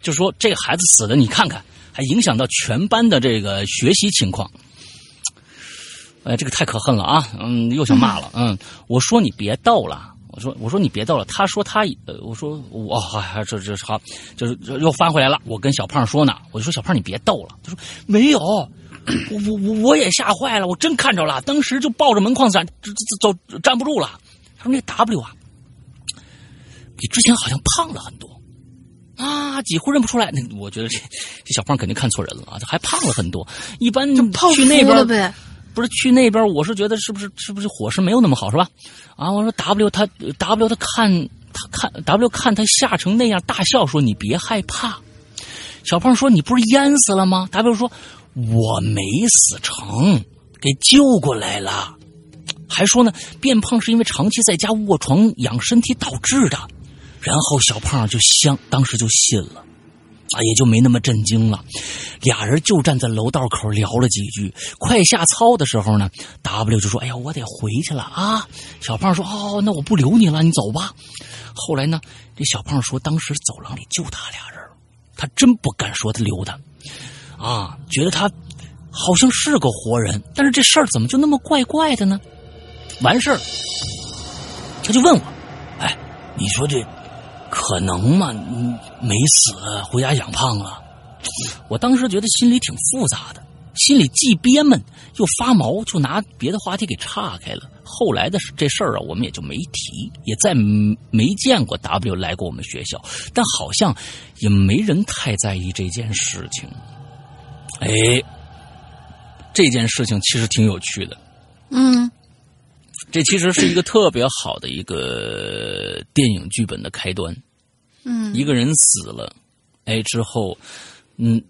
Speaker 1: 就说这孩子死的，你看看，还影响到全班的这个学习情况。哎，这个太可恨了啊！嗯，又想骂了。嗯，我说你别逗了。我说我说你别逗了。他说他，呃，我说我还这这好，就是又翻回来了。我跟小胖说呢，我就说小胖你别逗了。他说没有，我我我我也吓坏了，我真看着了，当时就抱着门框站，走站不住了。他说那 W 啊，比之前好像胖了很多。啊，几乎认不出来。那我觉得这这小胖肯定看错人了啊，这还胖了很多。一般去那边
Speaker 2: 呗，
Speaker 1: 不是去那边，我是觉得是不是是不是伙食没有那么好是吧？啊，我说 W 他 W 他看他看 W 看他吓成那样，大笑说：“你别害怕。”小胖说：“你不是淹死了吗？”W 说：“我没死成，给救过来了。”还说呢，变胖是因为长期在家卧床养身体导致的。然后小胖就相当时就信了，啊，也就没那么震惊了。俩人就站在楼道口聊了几句。快下操的时候呢，W 就说：“哎呀，我得回去了啊。”小胖说：“哦，那我不留你了，你走吧。”后来呢，这小胖说，当时走廊里就他俩人，他真不敢说他留他，啊，觉得他好像是个活人，但是这事儿怎么就那么怪怪的呢？完事儿，他就问我：“哎，你说这？”可能吗？没死，回家养胖了。我当时觉得心里挺复杂的，心里既憋闷又发毛，就拿别的话题给岔开了。后来的这事儿啊，我们也就没提，也再没见过 W 来过我们学校，但好像也没人太在意这件事情。哎，这件事情其实挺有趣的。
Speaker 2: 嗯。
Speaker 1: 这其实是一个特别好的一个电影剧本的开端。
Speaker 2: 嗯，
Speaker 1: 一个人死了，哎，之后，嗯，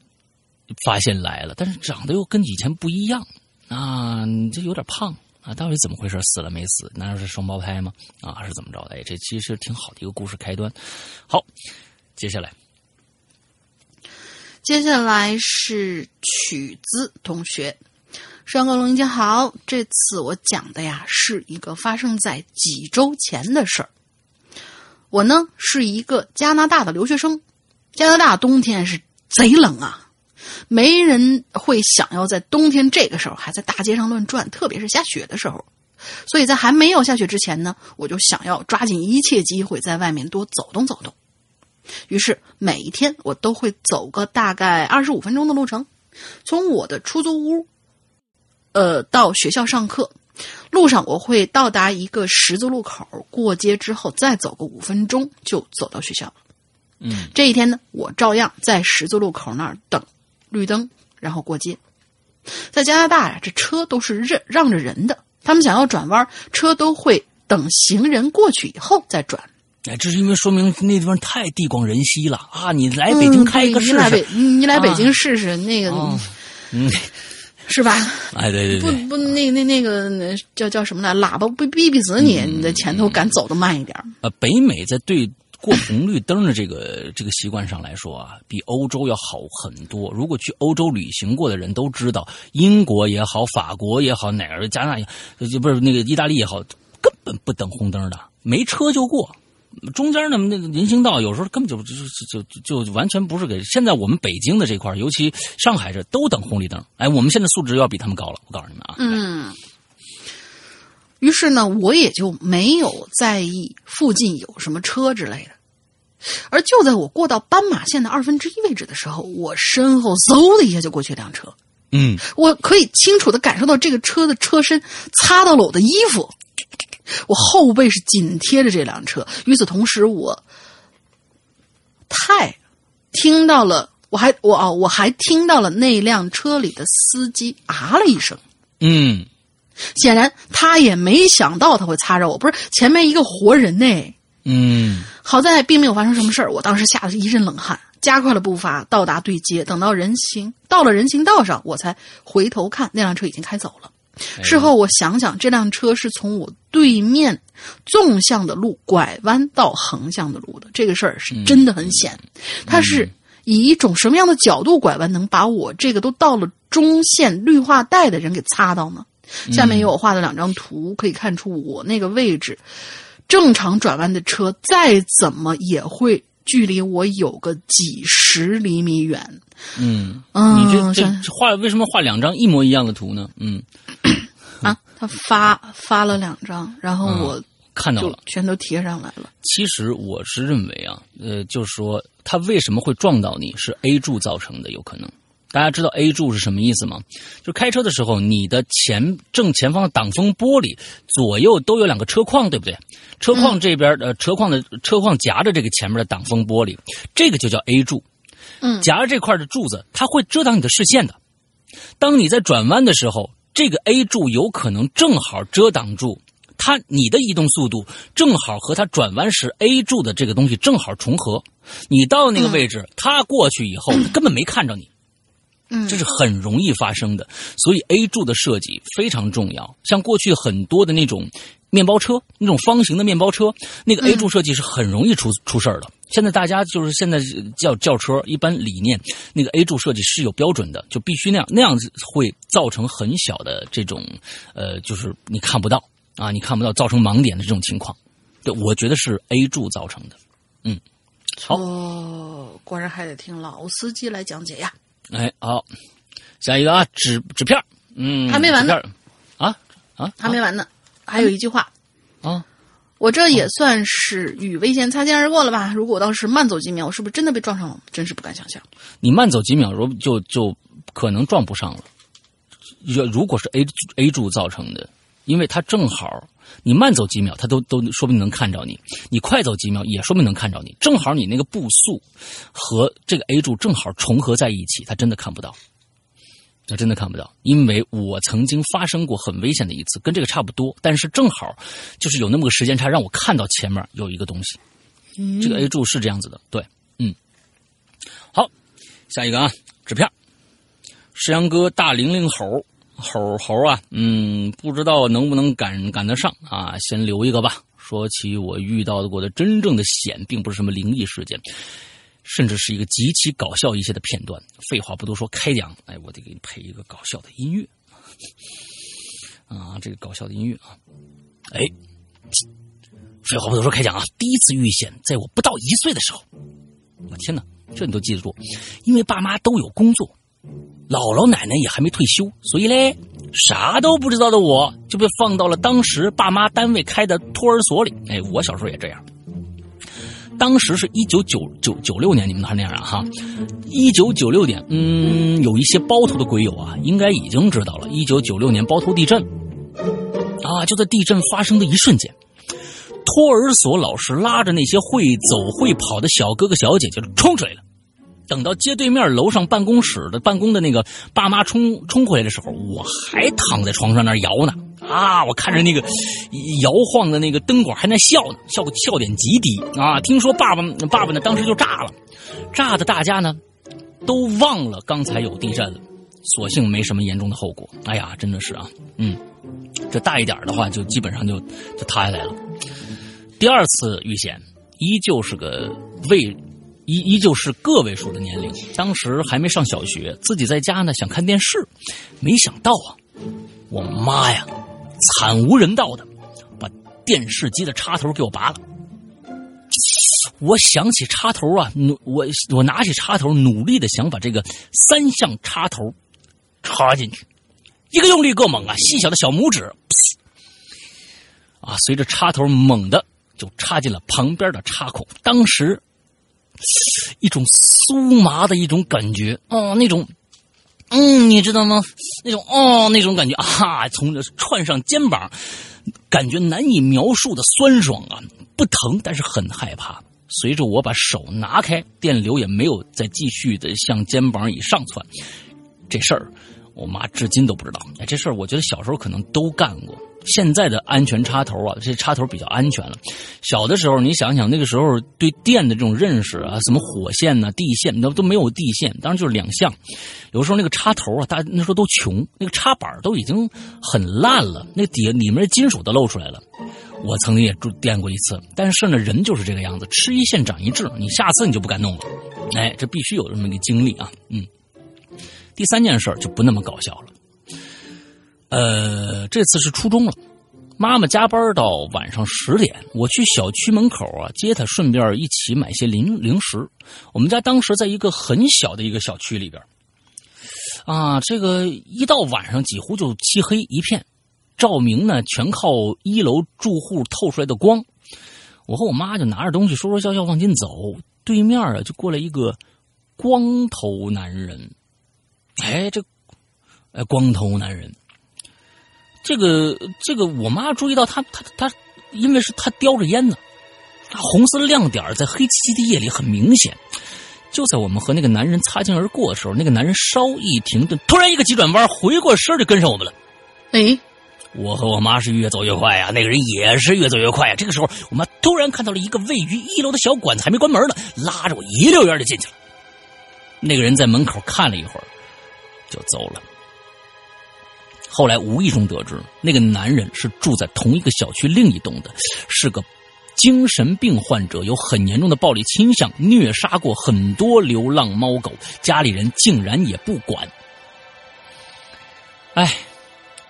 Speaker 1: 发现来了，但是长得又跟以前不一样啊，这有点胖啊，到底怎么回事？死了没死？难道是双胞胎吗？啊，是怎么着的？哎，这其实挺好的一个故事开端。好，接下来，
Speaker 2: 接下来是曲子同学。上个龙姐好，这次我讲的呀是一个发生在几周前的事儿。我呢是一个加拿大的留学生，加拿大冬天是贼冷啊，没人会想要在冬天这个时候还在大街上乱转，特别是下雪的时候。所以在还没有下雪之前呢，我就想要抓紧一切机会在外面多走动走动。于是每一天我都会走个大概二十五分钟的路程，从我的出租屋。呃，到学校上课，路上我会到达一个十字路口，过街之后再走个五分钟就走到学校。
Speaker 1: 嗯，
Speaker 2: 这一天呢，我照样在十字路口那儿等绿灯，然后过街。在加拿大呀，这车都是让让着人的，他们想要转弯，车都会等行人过去以后再转。
Speaker 1: 哎，这是因为说明那地方太地广人稀了啊！你来北京开一个试试，你
Speaker 2: 来北你来北京试试那个，
Speaker 1: 嗯。
Speaker 2: 是吧？
Speaker 1: 哎，对对
Speaker 2: 对，不不，那那那个叫叫什么来？喇叭不逼逼死你，你在前头敢走的慢一点。
Speaker 1: 呃，北美在对过红绿灯的这个这个习惯上来说啊，比欧洲要好很多。如果去欧洲旅行过的人都知道，英国也好，法国也好，哪儿加拿大就不是那个意大利也好，根本不等红灯的，没车就过。中间那么，那个人行道有时候根本就就就就完全不是给。现在我们北京的这块尤其上海这都等红绿灯。哎，我们现在素质要比他们高了，我告诉你们啊。
Speaker 2: 嗯。于是呢，我也就没有在意附近有什么车之类的。而就在我过到斑马线的二分之一位置的时候，我身后嗖的一下就过去一辆车。
Speaker 1: 嗯。
Speaker 2: 我可以清楚的感受到这个车的车身擦到了我的衣服。我后背是紧贴着这辆车，与此同时，我太听到了，我还我哦，我还听到了那辆车里的司机啊了一声，
Speaker 1: 嗯
Speaker 2: 显然他也没想到他会擦着我，不是前面一个活人呢。
Speaker 1: 嗯
Speaker 2: 好在并没有发生什么事儿，我当时吓得一阵冷汗，加快了步伐到达对接。等到人行到了人行道上，我才回头看，那辆车已经开走了。事后我想想，这辆车是从我对面纵向的路拐弯到横向的路的，这个事儿是真的很险。它是以一种什么样的角度拐弯，能把我这个都到了中线绿化带的人给擦到呢？下面有我画的两张图，可以看出我那个位置，正常转弯的车再怎么也会距离我有个几十厘米远。
Speaker 1: 嗯，
Speaker 2: 嗯，
Speaker 1: 你这这画为什么画两张一模一样的图呢？嗯，
Speaker 2: 啊，他发发了两张，然后
Speaker 1: 嗯
Speaker 2: 我就
Speaker 1: 看到了。
Speaker 2: 全都贴上来了。
Speaker 1: 其实我是认为啊，呃，就是说他为什么会撞到你是 A 柱造成的，有可能。大家知道 A 柱是什么意思吗？就开车的时候，你的前正前方的挡风玻璃左右都有两个车框，对不对？车框这边呃，车框的车框夹着这个前面的挡风玻璃，这个就叫 A 柱。
Speaker 2: 嗯
Speaker 1: 夹着这块的柱子，它会遮挡你的视线的。当你在转弯的时候，这个 A 柱有可能正好遮挡住它，你的移动速度正好和它转弯时 A 柱的这个东西正好重合。你到那个位置，它过去以后 根本没看着你。
Speaker 2: 嗯
Speaker 1: 这是很容易发生的，所以 A 柱的设计非常重要。像过去很多的那种面包车，那种方形的面包车，那个 A 柱设计是很容易出、出事儿的。现在大家就是现在叫轿车，一般理念那个 A 柱设计是有标准的，就必须那样，那样子会造成很小的这种呃，就是你看不到啊，你看不到，造成盲点的这种情况。对，我觉得是 A 柱造成的。嗯，好，
Speaker 2: 哦，果然还得听老司机来讲解呀。
Speaker 1: 哎，好，下一个啊，纸纸片儿。嗯，
Speaker 2: 还没完呢。
Speaker 1: 啊？啊，
Speaker 2: 还没完呢，还有一句话，
Speaker 1: 啊，
Speaker 2: 我这也算是与危险擦肩而过了吧？如果我当时慢走几秒，我是不是真的被撞上了？真是不敢想象。
Speaker 1: 你慢走几秒，如就就可能撞不上了。如如果是 A A 柱造成的，因为它正好你慢走几秒，它都都说不定能看着你；你快走几秒，也说不定能看着你。正好你那个步速和这个 A 柱正好重合在一起，它真的看不到。那真的看不到，因为我曾经发生过很危险的一次，跟这个差不多，但是正好就是有那么个时间差，让我看到前面有一个东西。这个 A 柱是这样子的，对，嗯。好，下一个啊，纸片儿，石阳哥大玲玲猴猴猴啊，嗯，不知道能不能赶赶得上啊？先留一个吧。说起我遇到过的真正的险，并不是什么灵异事件，甚至是一个极其搞笑一些的片段。废话不多说，开讲。哎，我得给你配一个搞笑的音乐 啊，这个搞笑的音乐啊，哎，废话不多说，开讲啊！第一次遇险，在我不到一岁的时候，我天哪，这你都记得住？因为爸妈都有工作，姥姥奶奶也还没退休，所以嘞，啥都不知道的我就被放到了当时爸妈单位开的托儿所里。哎，我小时候也这样。当时是一九九九九六年，你们还那样啊？哈，一九九六年，嗯，有一些包头的鬼友啊，应该已经知道了。一九九六年包头地震，啊，就在地震发生的一瞬间，托儿所老师拉着那些会走会跑的小哥哥小姐姐冲出来了。等到街对面楼上办公室的办公的那个爸妈冲冲回来的时候，我还躺在床上那摇呢。啊，我看着那个摇晃的那个灯管还在笑呢，笑笑点极低啊！听说爸爸爸爸呢当时就炸了，炸的大家呢都忘了刚才有地震了，所幸没什么严重的后果。哎呀，真的是啊，嗯，这大一点的话就基本上就就塌下来了。第二次遇险依旧是个未依依旧是个位数的年龄，当时还没上小学，自己在家呢想看电视，没想到啊，我妈呀，惨无人道的把电视机的插头给我拔了。我想起插头啊，努我我拿起插头，努力的想把这个三项插头插进去，一个用力够猛啊，细小的小拇指，啊，随着插头猛的就插进了旁边的插孔，当时一种酥麻的一种感觉，哦，那种，嗯，你知道吗？那种哦，那种感觉啊，从这串上肩膀，感觉难以描述的酸爽啊，不疼，但是很害怕。随着我把手拿开，电流也没有再继续的向肩膀以上窜。这事儿，我妈至今都不知道。哎，这事儿我觉得小时候可能都干过。现在的安全插头啊，这插头比较安全了。小的时候，你想想那个时候对电的这种认识啊，什么火线呐、地线，那都没有地线，当然就是两项。有时候那个插头啊，大那时候都穷，那个插板都已经很烂了，那底下里面的金属都露出来了。我曾经也住电过一次，但是呢，人就是这个样子，吃一堑长一智，你下次你就不敢弄了。哎，这必须有这么一个经历啊，嗯。第三件事就不那么搞笑了。呃，这次是初中了，妈妈加班到晚上十点，我去小区门口啊接她，顺便一起买些零零食。我们家当时在一个很小的一个小区里边，啊，这个一到晚上几乎就漆黑一片，照明呢全靠一楼住户透出来的光。我和我妈就拿着东西说说笑笑往进走，对面啊就过来一个光头男人，哎，这哎光头男人。这个这个，我妈注意到他他他，因为是他叼着烟呢，红色亮点在黑漆漆的夜里很明显。就在我们和那个男人擦肩而过的时候，那个男人稍一停顿，突然一个急转弯，回过身就跟上我们了。
Speaker 2: 哎，
Speaker 1: 我和我妈是越走越快呀，那个人也是越走越快呀。这个时候，我妈突然看到了一个位于一楼的小馆子，还没关门呢，拉着我一溜烟就进去了。那个人在门口看了一会儿，就走了。后来无意中得知，那个男人是住在同一个小区另一栋的，是个精神病患者，有很严重的暴力倾向，虐杀过很多流浪猫狗，家里人竟然也不管。哎，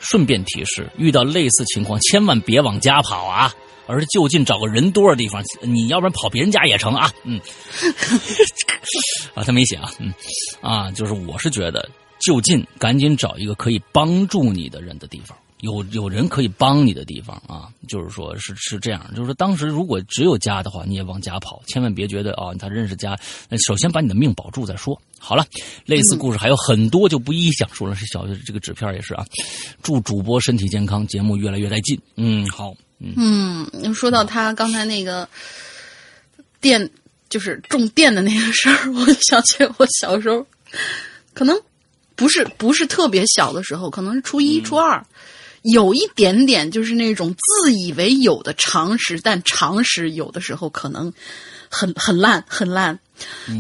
Speaker 1: 顺便提示：遇到类似情况，千万别往家跑啊，而是就近找个人多的地方。你要不然跑别人家也成啊。嗯，啊，他没写啊。嗯，啊，就是我是觉得。就近赶紧找一个可以帮助你的人的地方，有有人可以帮你的地方啊，就是说是是这样，就是说当时如果只有家的话，你也往家跑，千万别觉得啊他认识家，首先把你的命保住再说。好了，类似故事还有很多，就不一一讲述了。是小这个纸片也是啊，祝主播身体健康，节目越来越带劲。嗯，好，
Speaker 2: 嗯，说到他刚才那个电，就是种电的那个事儿，我想起我小时候可能。不是不是特别小的时候，可能是初一、初二，有一点点就是那种自以为有的常识，但常识有的时候可能很很烂很烂。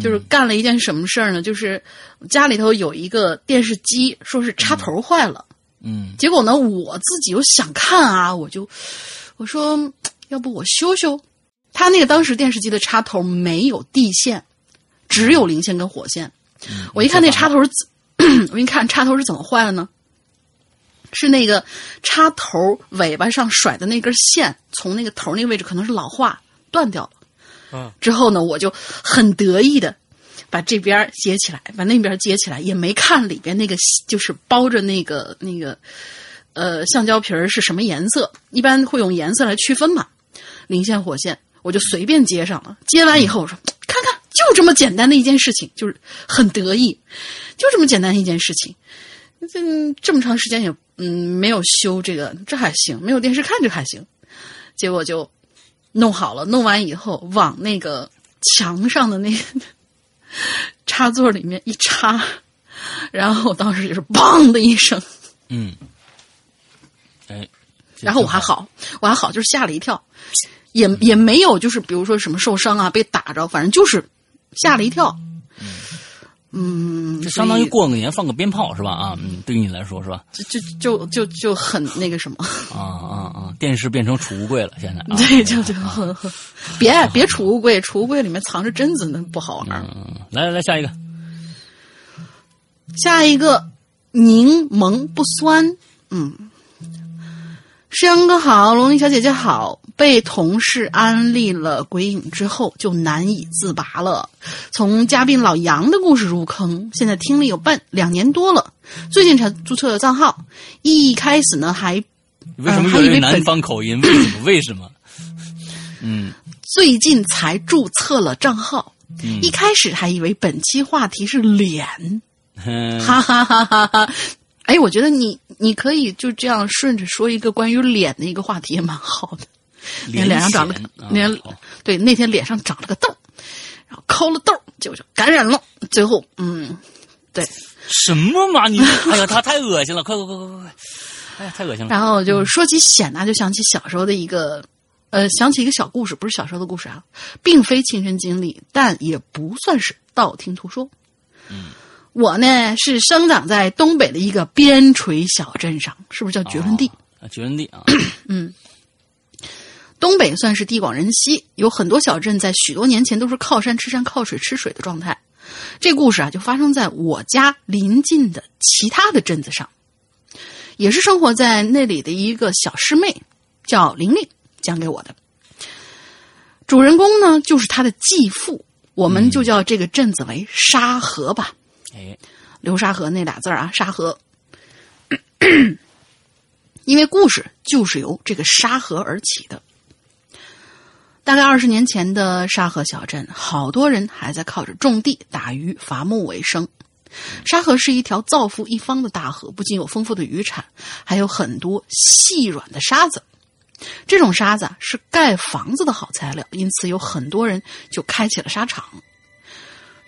Speaker 2: 就是干了一件什么事儿呢？就是家里头有一个电视机，说是插头坏了。
Speaker 1: 嗯，
Speaker 2: 结果呢，我自己又想看啊，我就我说要不我修修。他那个当时电视机的插头没有地线，只有零线跟火线。我一看那插头。我给你看插头是怎么坏的呢？是那个插头尾巴上甩的那根线，从那个头那个位置可能是老化断掉了。
Speaker 1: 嗯，
Speaker 2: 之后呢，我就很得意的把这边接起来，把那边接起来，也没看里边那个就是包着那个那个呃橡胶皮儿是什么颜色，一般会用颜色来区分嘛。零线火线，我就随便接上了。接完以后，我说就这么简单的一件事情，就是很得意。就这么简单一件事情，这这么长时间也嗯没有修这个，这还行，没有电视看这还行，结果就弄好了，弄完以后往那个墙上的那个插座里面一插，然后当时就是嘣的一声，
Speaker 1: 嗯，哎，
Speaker 2: 然后我还好，我还好，就是吓了一跳，也也没有就是比如说什么受伤啊，被打着，反正就是吓了一跳。嗯，
Speaker 1: 这相当于过个年放个鞭炮是吧？啊，嗯，对于你来说是吧？
Speaker 2: 就就就就就很那个什么
Speaker 1: 啊啊啊！电视变成储物柜了，现在
Speaker 2: 对，就就别别储物柜，储物柜里面藏着贞子，那不好玩。
Speaker 1: 嗯，来来来，下一个，
Speaker 2: 下一个柠檬不酸，嗯。石阳哥好，龙鳞小姐姐好。被同事安利了鬼影之后，就难以自拔了。从嘉宾老杨的故事入坑，现在听了有半两年多了，最近才注册了账号。一开始呢，还
Speaker 1: 为什么
Speaker 2: 还以为
Speaker 1: 南方口音？为什么？为什么？嗯，
Speaker 2: 最近才注册了账号，一开始还以为本期话题是脸，哈哈哈哈哈。哎，我觉得你你可以就这样顺着说一个关于脸的一个话题也蛮好的。脸脸上长了，那对那天脸上长了个痘，然后抠了痘，就就感染了。最后，嗯，对，
Speaker 1: 什么嘛？你 哎呀，他太恶心了！快快快快快快！哎呀，太恶心了！
Speaker 2: 然后就说起险呐，就想起小时候的一个，呃，想起一个小故事，不是小时候的故事啊，并非亲身经历，但也不算是道听途说。
Speaker 1: 嗯，
Speaker 2: 我呢是生长在东北的一个边陲小镇上，是不是叫绝伦地？
Speaker 1: 啊，绝伦地啊，
Speaker 2: 嗯，东北算是地广人稀，有很多小镇在许多年前都是靠山吃山、靠水吃水的状态。这故事啊，就发生在我家邻近的其他的镇子上，也是生活在那里的一个小师妹，叫玲玲讲给我的。主人公呢，就是她的继父，我们就叫这个镇子为沙河吧。
Speaker 1: 哎，
Speaker 2: 流沙河那俩字儿啊，沙河。因为故事就是由这个沙河而起的。大概二十年前的沙河小镇，好多人还在靠着种地、打鱼、伐木为生。沙河是一条造福一方的大河，不仅有丰富的渔产，还有很多细软的沙子。这种沙子是盖房子的好材料，因此有很多人就开起了沙场，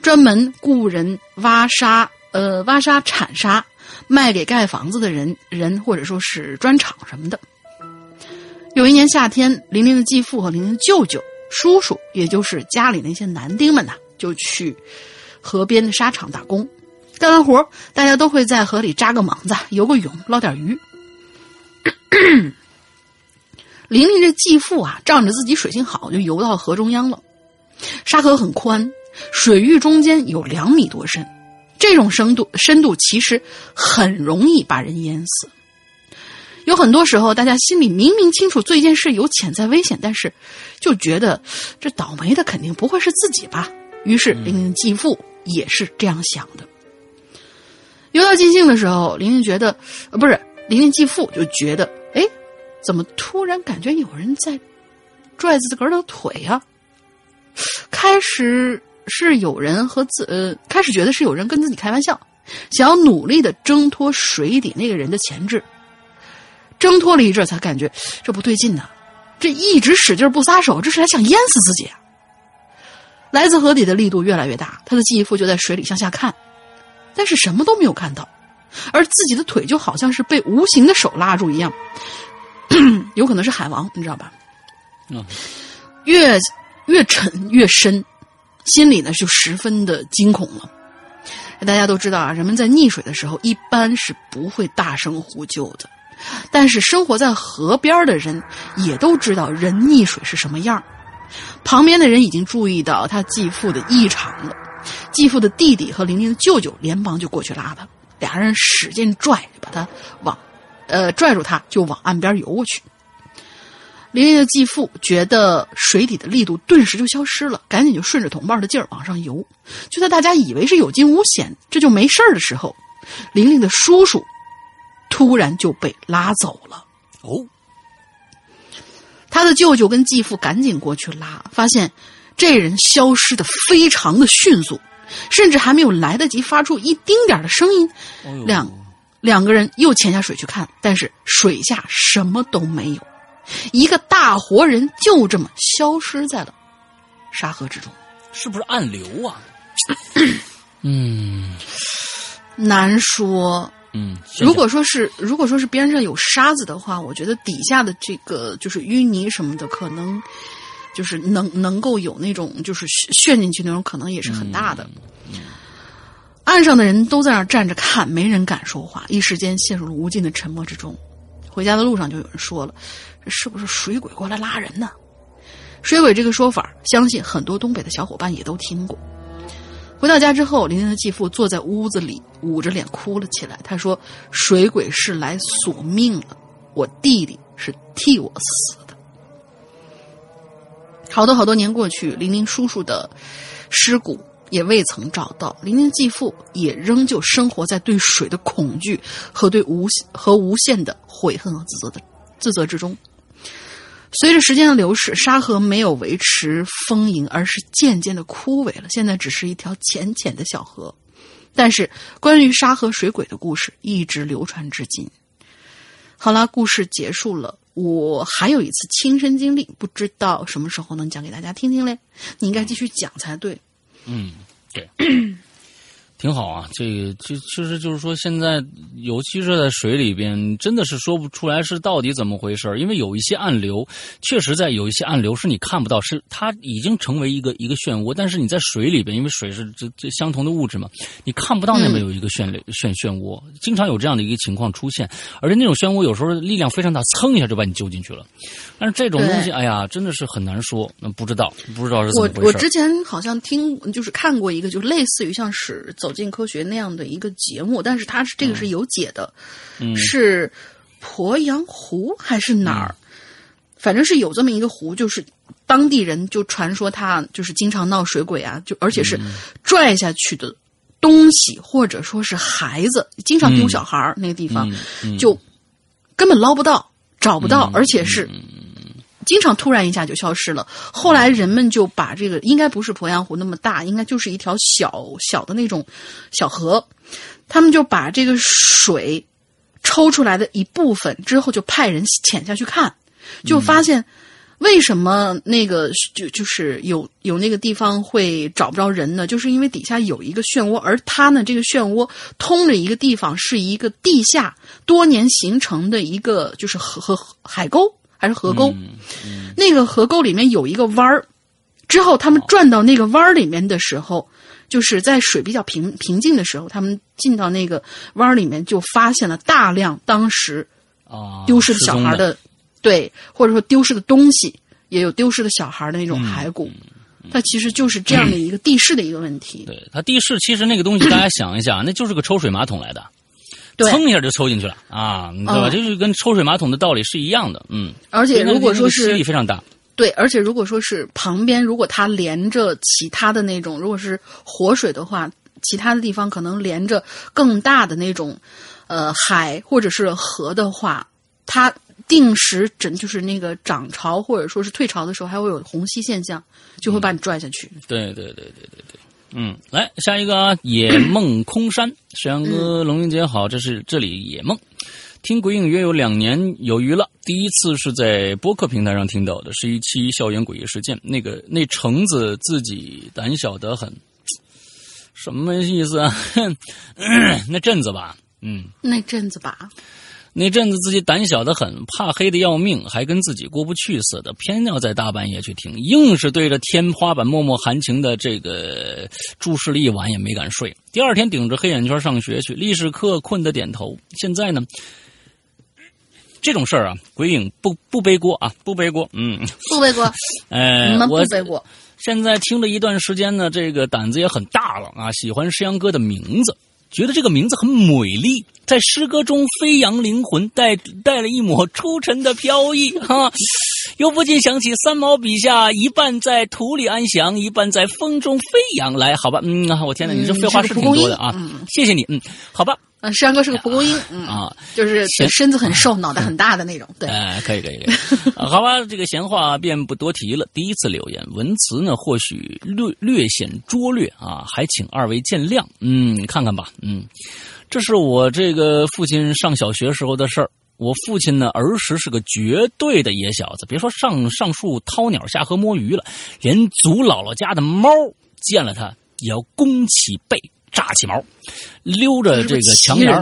Speaker 2: 专门雇人挖沙，呃，挖沙产沙，卖给盖房子的人人或者说是砖厂什么的。有一年夏天，玲玲的继父和玲玲的舅舅、叔叔，也就是家里那些男丁们呐，就去河边的沙场打工。干完活，大家都会在河里扎个网子、游个泳、捞点鱼。玲玲这继父啊，仗着自己水性好，就游到河中央了。沙河很宽，水域中间有两米多深，这种深度深度其实很容易把人淹死。有很多时候，大家心里明明清楚这件事有潜在危险，但是就觉得这倒霉的肯定不会是自己吧。于是玲玲继父也是这样想的。游到尽兴的时候，玲玲觉得，不是玲玲继父就觉得，哎，怎么突然感觉有人在拽自个儿的腿呀、开始是有人和自呃，开始觉得是有人跟自己开玩笑，想要努力的挣脱水底那个人的钳制。挣脱了一阵，才感觉这不对劲呐、这一直使劲不撒手，这是还想淹死自己啊！来自河底的力度越来越大，他的继父就在水里向下看，但是什么都没有看到，而自己的腿就好像是被无形的手拉住一样，有可能是海王，你知道吧？
Speaker 1: 嗯，
Speaker 2: 越越沉越深，心里呢就十分的惊恐了。大家都知道啊，人们在溺水的时候一般是不会大声呼救的。但是生活在河边的人也都知道人溺水是什么样旁边的人已经注意到他继父的异常了，继父的弟弟和玲玲的舅舅连忙就过去拉他，俩人使劲拽，把他往，呃，拽住他就往岸边游过去。玲玲的继父觉得水底的力度顿时就消失了，赶紧就顺着同伴的劲儿往上游。就在大家以为是有惊无险，这就没事儿的时候，玲玲的叔叔。突然就被拉走了。
Speaker 1: 哦，
Speaker 2: 他的舅舅跟继父赶紧过去拉，发现这人消失的非常的迅速，甚至还没有来得及发出一丁点的声音，
Speaker 1: 哦
Speaker 2: 两两个人又潜下水去看，但是水下什么都没有，一个大活人就这么消失在了沙河之中。
Speaker 1: 是不是暗流啊？嗯
Speaker 2: 难说，
Speaker 1: 嗯，
Speaker 2: 如果说是如果说是边上有沙子的话，我觉得底下的这个就是淤泥什么的，可能就是能能够有那种就是陷进去那种可能也是很大的。岸上的人都在那儿站着看，没人敢说话，一时间陷入了无尽的沉默之中。回家的路上就有人说了：“这是不是水鬼过来拉人呢？”水鬼这个说法，相信很多东北的小伙伴也都听过。回到家之后，玲玲的继父坐在屋子里，捂着脸哭了起来。他说：“水鬼是来索命了，我弟弟是替我死的。”好多好多年过去，玲玲叔叔的尸骨也未曾找到，玲玲继父也仍旧生活在对水的恐惧和对无和无限的悔恨和自责的自责之中。随着时间的流逝，沙河没有维持丰盈，而是渐渐的枯萎了。现在只是一条浅浅的小河，但是关于沙河水鬼的故事一直流传至今。好了，故事结束了。我还有一次亲身经历，不知道什么时候能讲给大家听听嘞。你应该继续讲才对。
Speaker 1: 嗯，对。挺好啊，这个就其实就是说，现在尤其是在水里边，真的是说不出来是到底怎么回事儿。因为有一些暗流，确实在有一些暗流是你看不到，是它已经成为一个一个漩涡，但是你在水里边，因为水是这这相同的物质嘛，你看不到那边有一个漩流漩漩涡，经常有这样的一个情况出现，而且那种漩涡有时候力量非常大，蹭一下就把你揪进去了。但是这种东西，哎呀，真的是很难说，那不知道不知道是怎
Speaker 2: 我
Speaker 1: 么回事儿。
Speaker 2: 我之前好像听就是看过一个，就类似于像是《走进科学》那样的一个节目，但是它是这个是有解的，
Speaker 1: 嗯。
Speaker 2: 是鄱阳湖还是哪儿？反正是有这么一个湖，就是当地人就传说他就是经常闹水鬼啊，就而且是拽下去的东西或者说是孩子，经常丢小孩儿、那个地方，
Speaker 1: 嗯
Speaker 2: 就根本捞不到、找不到，而且是经常突然一下就消失了。后来人们就把这个应该不是鄱阳湖那么大，应该就是一条小小的那种小河，他们就把这个水抽出来的一部分之后，就派人潜下去看，就发现。为什么那个就就是有有那个地方会找不着人呢？就是因为底下有一个漩涡，而它呢，这个漩涡通着一个地方，是一个地下多年形成的一个就是河河海沟还是河沟，那个河沟里面有一个弯儿，之后他们转到那个弯儿里面的时候，就是在水比较平平静的时候，他们进到那个弯儿里面，就发现了大量当时
Speaker 1: 啊，
Speaker 2: 丢失的小孩
Speaker 1: 的
Speaker 2: 的，对，或者说丢失的东西，也有丢失的小孩的那种骸骨。它其实就是这样的一个地势的一个问题。
Speaker 1: 对它地势，其实那个东西大家想一下，那就是个抽水马桶来的，
Speaker 2: 对
Speaker 1: 蹭一下就抽进去了啊，对吧？
Speaker 2: 嗯
Speaker 1: 这就是跟抽水马桶的道理是一样的，嗯。
Speaker 2: 而且如果说
Speaker 1: 那个吸力非常大，
Speaker 2: 对，而且如果说是旁边，如果它连着其他的那种，如果是活水的话，其他的地方可能连着更大的那种，呃，海或者是河的话，它定时整就是那个涨潮或者说是退潮的时候，还会有虹吸现象，就会把你拽下去。
Speaker 1: 对对对对对对。嗯，来下一个啊，野梦空山，沈阳哥、龙云姐好，这是这里野梦。听鬼影约有两年有余了，第一次是在播客平台上听到的，是一期校园诡异事件。那个那橙子自己胆小得很，什么意思啊？那阵子吧，嗯，
Speaker 2: 那阵子吧，
Speaker 1: 那阵子自己胆小的很，怕黑的要命，还跟自己过不去似的，偏要在大半夜去听，硬是对着天花板默默含情的这个注视了一晚，也没敢睡。第二天顶着黑眼圈上学去，历史课困得点头。现在呢，这种事儿啊，鬼影不不背锅啊，不背锅。嗯，
Speaker 2: 不背锅，
Speaker 1: 呃，
Speaker 2: 你们不背锅。
Speaker 1: 现在听了一段时间呢，这个胆子也很大了啊，喜欢石阳哥的名字，觉得这个名字很美丽，在诗歌中飞扬灵魂，带带了一抹出尘的飘逸哈、又不禁想起三毛笔下一半在土里安详，一半在风中飞扬。来，好吧，嗯，我天哪，你这废话是挺多的啊，谢谢你，嗯，好吧，
Speaker 2: 嗯，山哥是个蒲公英，嗯，
Speaker 1: 啊，
Speaker 2: 就是
Speaker 1: 行
Speaker 2: 身子很瘦，脑袋很大的那种。对，
Speaker 1: 哎，可以可以可以，啊好吧，这个闲话便不多提了。第一次留言，文词呢或许略略显拙劣啊，还请二位见谅。嗯，看看吧，嗯，这是我这个父亲上小学时候的事儿。我父亲呢，儿时是个绝对的野小子，别说上上树掏鸟、下河摸鱼了，连祖姥姥家的猫见了他也要弓起背、炸起毛，溜着这个墙沿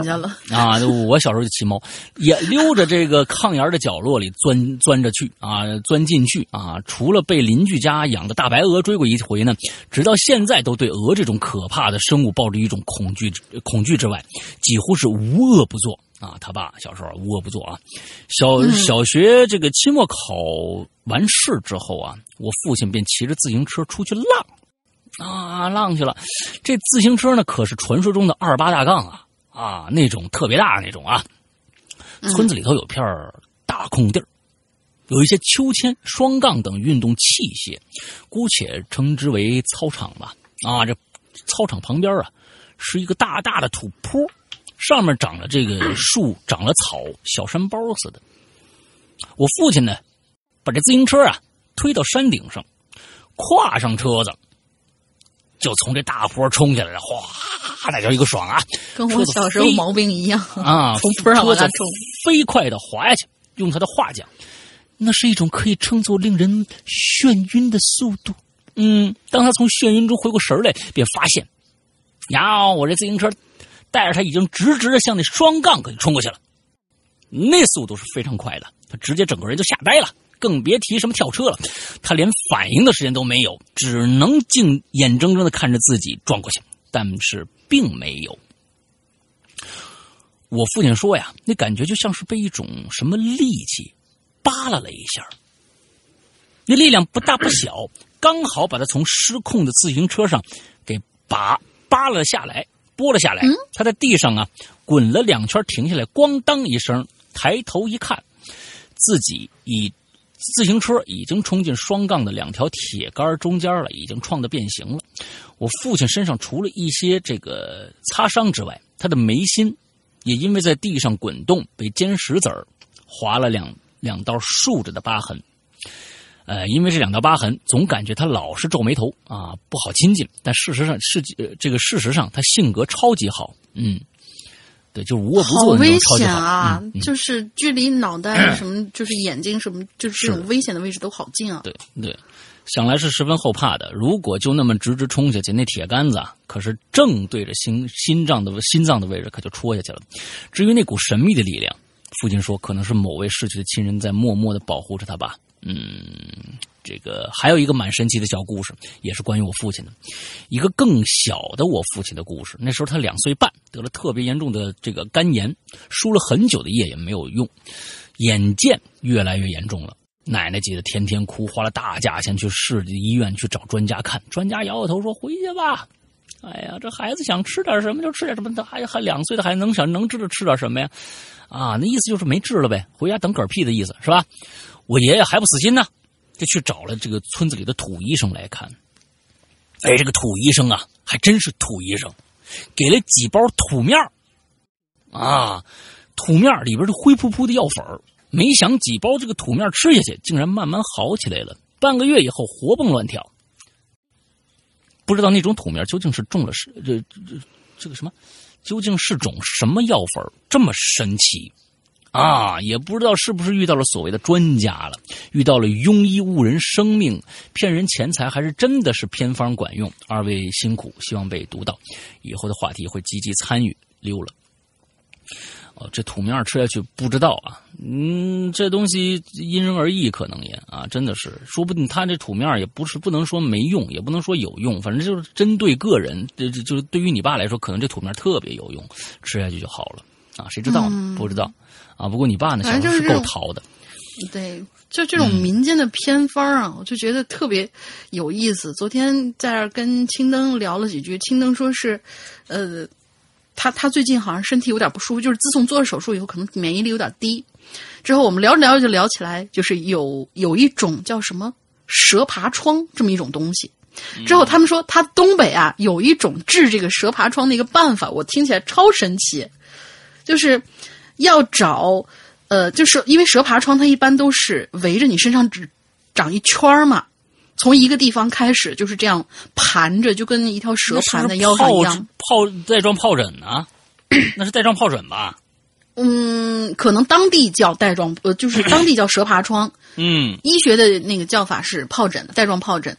Speaker 1: 啊，我小时候就骑猫，也溜着这个炕沿的角落里钻钻着去啊，钻进去啊。除了被邻居家养的大白鹅追过一回呢，直到现在都对鹅这种可怕的生物抱着一种恐惧恐惧之外，几乎是无恶不作啊。他爸小时候无恶不作啊。小小学这个期末考完试之后啊，我父亲便骑着自行车出去浪。啊，浪去了。这自行车呢，可是传说中的二八大杠啊啊，那种特别大那种啊。村子里头有片儿大空地儿，有一些秋千、双杠等运动器械，姑且称之为操场吧。啊，这操场旁边啊，是一个大大的土坡，上面长了这个树，长了草，小山包似的。我父亲呢，把这自行车啊推到山顶上，跨上车子。就从这大坡冲下来了，哗，那叫一个爽啊！
Speaker 2: 跟我小时候毛病一样
Speaker 1: 啊，
Speaker 2: 从坡上往下
Speaker 1: 车子
Speaker 2: 冲。
Speaker 1: 飞快的滑下去。用他的话讲，那是一种可以称作令人眩晕的速度。嗯，当他从眩晕中回过神来，便发现呀，我这自行车带着他已经直直的向那双杠给冲过去了，那速度是非常快的，他直接整个人就吓呆了，更别提什么跳车了。他连反应的时间都没有，只能静眼睁睁的看着自己撞过去，但是并没有。我父亲说呀，那感觉就像是被一种什么力气扒拉了一下，那力量不大不小，刚好把他从失控的自行车上给拔扒了下来，拨了下来。他在地上啊滚了两圈，停下来，咣当一声，抬头一看，自己已自行车已经冲进双杠的两条铁杆中间了，已经撞得变形了。我父亲身上除了一些这个擦伤之外，他的眉心。也因为在地上滚动，被尖石子儿划了两两道竖着的疤痕。呃，因为这两道疤痕，总感觉他老是皱眉头啊，不好亲近。但事实上是这个事实上，他性格超级好。嗯，对，就无恶不作
Speaker 2: 好危
Speaker 1: 那种超级好。
Speaker 2: 险啊！
Speaker 1: 嗯嗯
Speaker 2: 就是距离脑袋什么，就是眼睛什么，就是这种危险的位置都好近啊。
Speaker 1: 对对，想来是十分后怕的。如果就那么直直冲下去，那铁杆子啊，可是正对着心心脏的心脏的位置，可就戳下去了。至于那股神秘的力量，父亲说可能是某位逝去的亲人在默默的保护着他吧。嗯，这个还有一个蛮神奇的小故事，也是关于我父亲的，一个更小的我父亲的故事。那时候他两岁半，得了特别严重的这个肝炎，输了很久的液也没有用，眼见越来越严重了。奶奶急得天天哭，花了大价钱去市医院去找专家看，专家摇摇头说：“回去吧。”哎呀，这孩子想吃点什么就吃点什么，他还还两岁的孩子能想能知道吃点什么呀？啊，那意思就是没治了呗，回家等嗝屁的意思是吧？我爷爷还不死心呢，就去找了这个村子里的土医生来看。哎，这个土医生啊，还真是土医生，给了几包土面啊，土面里边是灰扑扑的药粉儿没想几包这个土面吃下去，竟然慢慢好起来了。半个月以后，活蹦乱跳。不知道那种土面究竟是中了是这这这个什么，究竟是种什么药粉这么神奇啊？也不知道是不是遇到了所谓的专家了，遇到了庸医误人生命、骗人钱财，还是真的是偏方管用？二位辛苦，希望被读到，以后的话题会积极参与。溜了。哦，这土面吃下去不知道啊，嗯，这东西因人而异，可能也啊，真的是，说不定他这土面也不是不能说没用，也不能说有用，反正就是针对个人，这这就是对于你爸来说，可能这土面特别有用，吃下去就好了啊，谁知道呢？不知道啊。不过你爸呢，小时候是够淘的，
Speaker 2: 对，就这种民间的偏方啊，我就觉得特别有意思。昨天在这儿跟青灯聊了几句，青灯说是，呃，他他最近好像身体有点不舒服，就是自从做了手术以后，可能免疫力有点低。之后我们聊着聊着就聊起来，就是有有一种叫什么蛇爬疮这么一种东西。之后他们说，他东北啊有一种治这个蛇爬疮的一个办法，我听起来超神奇，就是要找呃，就是因为蛇爬疮它一般都是围着你身上只长一圈儿嘛，从一个地方开始就是这样盘着，就跟一条蛇盘在腰上一样。
Speaker 1: 疱带状疱疹呢？那是带状疱疹吧？
Speaker 2: 嗯，可能当地叫带状，呃，就是当地叫蛇爬疮，
Speaker 1: 嗯
Speaker 2: 医学的那个叫法是疱疹，带状疱疹。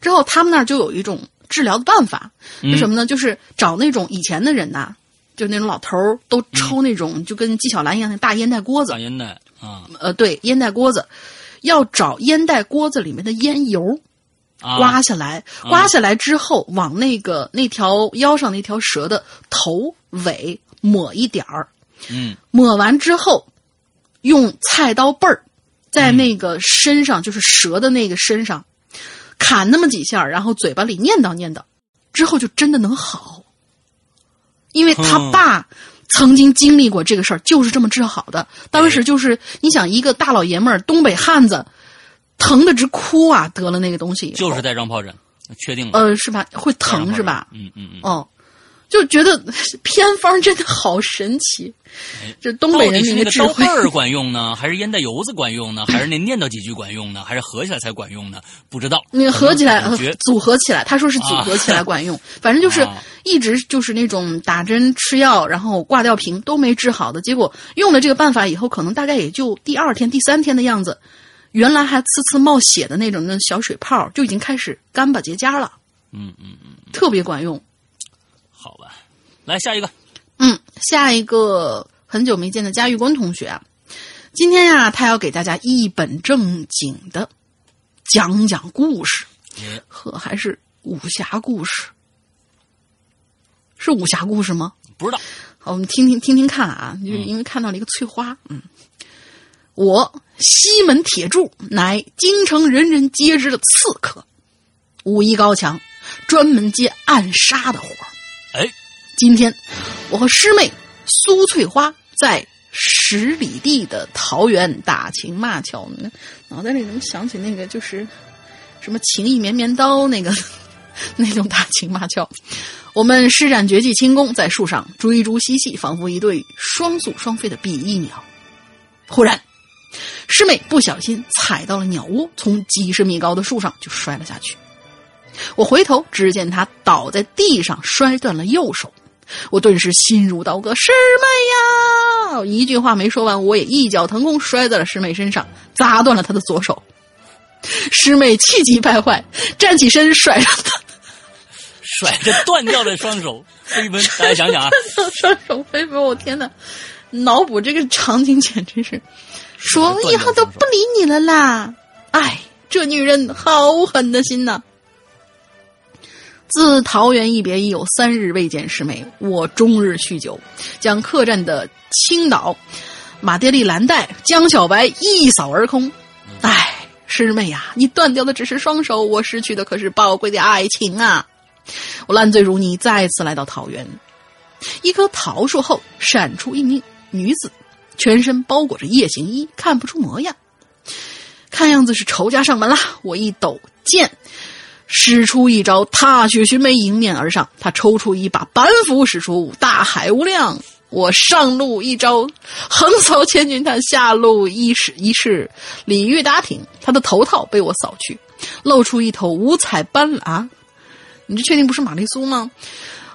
Speaker 2: 之后他们那儿就有一种治疗的办法，是什么呢？就是找那种以前的人呐、就那种老头儿都抽那种、就跟纪晓岚一样的大烟袋锅子
Speaker 1: 大，烟袋啊。
Speaker 2: 呃，对，烟袋锅子，要找烟袋锅子里面的烟油，
Speaker 1: 啊
Speaker 2: 刮下来，刮下来之后，往那个那条腰上那条蛇的头尾抹一点儿，
Speaker 1: 嗯。
Speaker 2: 抹完之后，用菜刀背儿在那个身上，就是蛇的那个身上砍那么几下，然后嘴巴里念叨念叨，之后就真的能好。因为他
Speaker 1: 嗯
Speaker 2: 爸曾经经历过这个事儿，就是这么治好的。当时就是你想一个大老爷们儿，东北汉子，疼的直哭啊，得了那个东西，
Speaker 1: 就是带状疱疹，确定了。
Speaker 2: 呃是吧？会疼是吧？
Speaker 1: 嗯嗯嗯。
Speaker 2: 哦，就觉得 偏方真的好神奇，这东北人
Speaker 1: 到底是那个
Speaker 2: 民的智慧
Speaker 1: 刀背。儿管用呢，还是烟袋油子管用呢，还是那念叨几句管用呢，还是合起来才管用呢？不知道。
Speaker 2: 那合起来，组合起来，他说是组合起来管用，反正就是
Speaker 1: 啊
Speaker 2: 一直就是那种打针吃药，然后挂吊瓶都没治好的，结果用了这个办法以后，可能大概也就第二天、第三天的样子，原来还呲呲冒血的那种那小水泡就已经开始干巴结痂了，
Speaker 1: 嗯嗯嗯，
Speaker 2: 特别管用。
Speaker 1: 好吧。来下一个。
Speaker 2: 嗯，下一个很久没见的嘉峪关同学啊，今天呀，他要给大家一本正经的讲讲故事，呵，还是武侠故事，是武侠故事吗？
Speaker 1: 不知道，
Speaker 2: 好，我们听听听听看啊，就是因为看到了一个翠花，嗯，我西门铁柱乃京城人人皆知的刺客，武艺高强，专门接暗杀的活儿。今天我和师妹苏翠花在十里地的桃园打情骂俏，脑袋里怎么想起那个就是什么情意绵绵刀那个 那种打情骂俏。我们施展绝技轻功，在树上追逐嬉戏，仿佛一对双宿双飞的比翼鸟。忽然，师妹不小心踩到了鸟窝，从几十米高的树上就摔了下去。我回头，只见她倒在地上，摔断了右手。我顿时心如刀割，师妹呀！一句话没说完，我也一脚腾空摔在了师妹身上，砸断了她的左手。师妹气急败坏，站起身，甩着她。
Speaker 1: 甩着断掉的双手 飞奔，大家想想啊，
Speaker 2: 双手飞奔，我天哪！脑补这个场景简直是，说我以后都不理你了啦！哎，这女人好狠的心呐！自桃园一别已有三日未见师妹，我终日酗酒，将客栈的青岛、马爹利蓝带、江小白一扫而空。唉，师妹呀，你断掉的只是双手，我失去的可是宝贵的爱情啊！我烂醉如泥，再次来到桃园。一棵桃树后闪出一名女子，全身包裹着夜行衣，看不出模样。看样子是仇家上门了。我一抖剑，使出一招踏雪寻梅，迎面而上。他抽出一把板斧，使出大海无量。我上路一招横扫千军，他下路一式一式鲤鱼打挺。他的头套被我扫去，露出一头五彩斑斓！你这确定不是玛丽苏吗？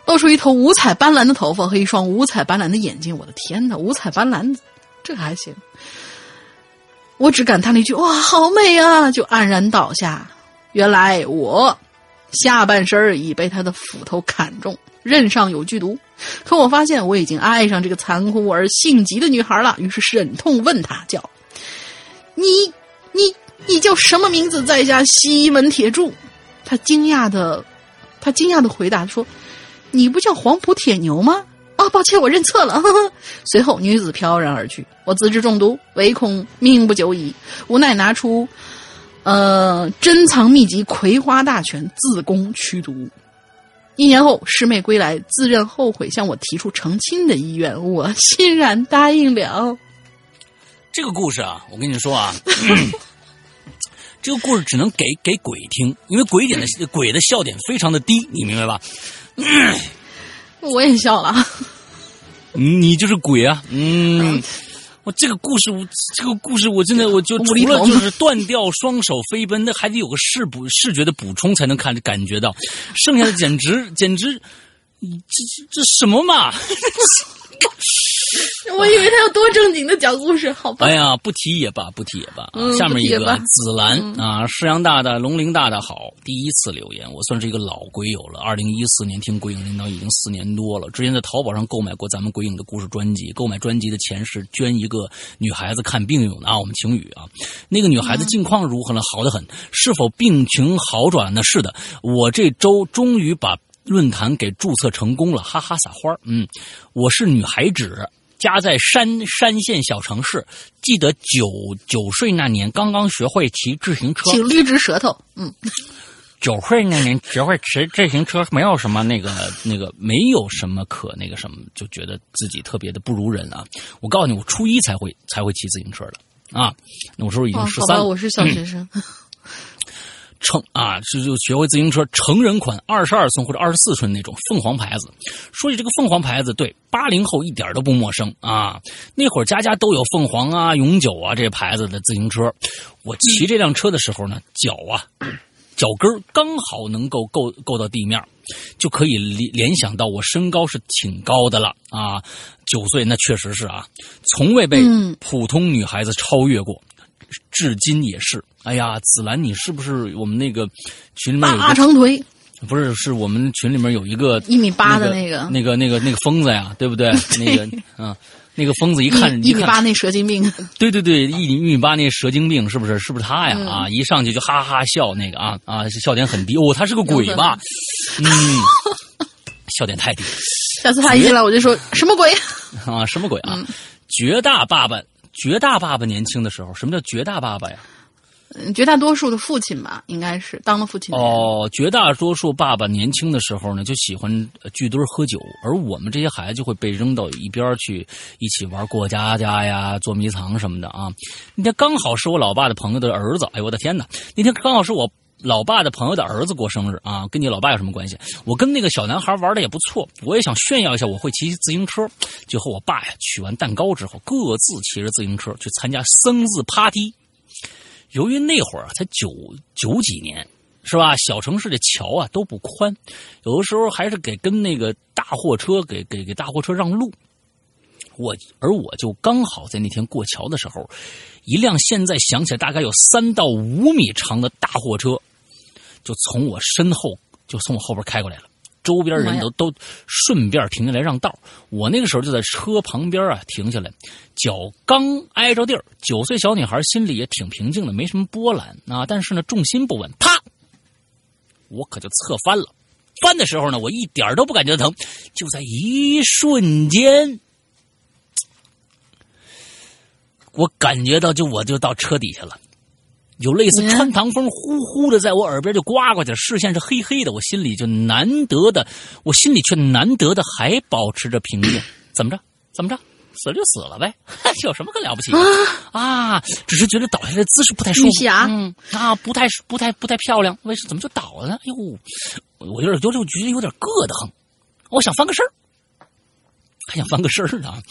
Speaker 2: 露出一头五彩斑斓的头发和一双五彩斑斓的眼睛，我的天哪！五彩斑斓，这还行。我只感叹了一句：“哇，好美啊！”就黯然倒下。原来我下半身已被他的斧头砍中，刃上有剧毒。可我发现我已经爱上这个残酷而性急的女孩了，于是忍痛问她：“叫你你你叫什么名字？在下西门铁柱。”他惊讶的。他惊讶的回答说：“你不叫黄埔铁牛吗？”啊，抱歉，我认错了。随后，女子飘然而去。我自知中毒，唯恐命不久矣，无奈拿出，呃，珍藏秘籍《葵花大全》，自宫驱毒。一年后，师妹归来，自认后悔，向我提出成亲的意愿，我欣然答应了。
Speaker 1: 这个故事啊，我跟你说啊。这个故事只能给给鬼听，因为鬼点的鬼的笑点非常的低，你明白吧？
Speaker 2: 我也笑了。
Speaker 1: 你就是鬼啊！嗯，我这个故事，我这个故事，我真的我就除了就是断掉双手飞奔，那还得有个视补视觉的补充才能看感觉到，剩下的简直简直，这这这什么嘛？
Speaker 2: 我以为他要多正经的讲故事，好吧？
Speaker 1: 哎呀，不提也罢，不提也罢。下面一个紫兰啊，世阳大大、龙鳞大大好，第一次留言，我算是一个老鬼友了。二零一四年听鬼影领导已经四年多了，之前在淘宝上购买过咱们鬼影的故事专辑，购买专辑的钱是捐一个女孩子看病用的啊。我们晴雨啊，那个女孩子近况如何呢？好的很，是否病情好转呢？是的，我这周终于把论坛给注册成功了，哈哈撒花嗯，我是女孩子。家在山山县小城市，记得九九岁那年刚刚学会骑自行车，
Speaker 2: 请捋直舌头。嗯，
Speaker 1: 九岁那年学会骑自行车，没有什么那个那个，没有什么可那个什么，就觉得自己特别的不如人啊。我告诉你，我初一才会才会骑自行车的啊，那我时候已经十三，
Speaker 2: 我是小学生。
Speaker 1: 成啊，就就学会自行车，成人款二十二寸或者二十四寸那种凤凰牌子。说起这个凤凰牌子，对八零后一点都不陌生啊。那会儿家家都有凤凰啊、永久啊这牌子的自行车。我骑这辆车的时候呢，脚啊，脚跟刚好能够够够到地面，就可以联联想到我身高是挺高的了啊。九岁那确实是啊，从未被普通女孩子超越过。至今也是。哎呀，紫兰，你是不是我们那个群里面有
Speaker 2: 大长腿？
Speaker 1: 不是，是我们群里面有一个
Speaker 2: 一米八的
Speaker 1: 那
Speaker 2: 那个
Speaker 1: 那个那个那个疯子呀，对不对？那个啊，那个疯子一看
Speaker 2: 一一米八那蛇精病，
Speaker 1: 对对对，一米一米八那蛇精病是不是？是不是他呀？
Speaker 2: 嗯
Speaker 1: 啊，一上去就哈哈哈笑那个啊啊，笑点很低哦，他是个鬼吧？嗯，笑点太低
Speaker 2: 下次他一进来我就说什么鬼？
Speaker 1: 啊，什么鬼
Speaker 2: 嗯
Speaker 1: 啊？绝大爸爸，绝大爸爸年轻的时候，什么叫绝大爸爸呀？
Speaker 2: 绝大多数的父亲吧，应该是当了父亲。
Speaker 1: 哦，绝大多数爸爸年轻的时候呢，就喜欢聚堆喝酒，而我们这些孩子就会被扔到一边去，一起玩过家家呀、捉迷藏什么的啊。那天刚好是我老爸的朋友的儿子，哎呦我的天哪！那天刚好是我老爸的朋友的儿子过生日啊，跟你老爸有什么关系？我跟那个小男孩玩的也不错，我也想炫耀一下我会骑自行车。就和我爸呀取完蛋糕之后，各自骑着自行车去参加生日 party。由于那会儿才九九几年，是吧？小城市的桥啊都不宽，有的时候还是给跟那个大货车给给给大货车让路。我而我就刚好在那天过桥的时候，一辆现在想起来大概有三到五米长的大货车，就从我身后就从我后边开过来了。周边人都都顺便停下来让道。我那个时候就在车旁边啊停下来，脚刚挨着地儿，九岁小女孩心里也挺平静的，没什么波澜啊。但是呢，重心不稳，啪，我可就侧翻了。翻的时候呢，我一点都不感觉疼，就在一瞬间，我感觉到就我就到车底下了。有类似穿堂风，呼呼的在我耳边就刮过去，视线是黑黑的，我心里就难得的，我心里却难得的还保持着平静。怎么着？怎么着？死了就死了呗，有什么可了不起的啊？只是觉得倒下来的姿势不太舒服，
Speaker 2: 玉霞
Speaker 1: 嗯啊，不太不太不太漂亮，为什怎么就倒了呢？哎呦，我有点有点觉得有点硌得慌，我想翻个身儿。还想翻个身儿呢，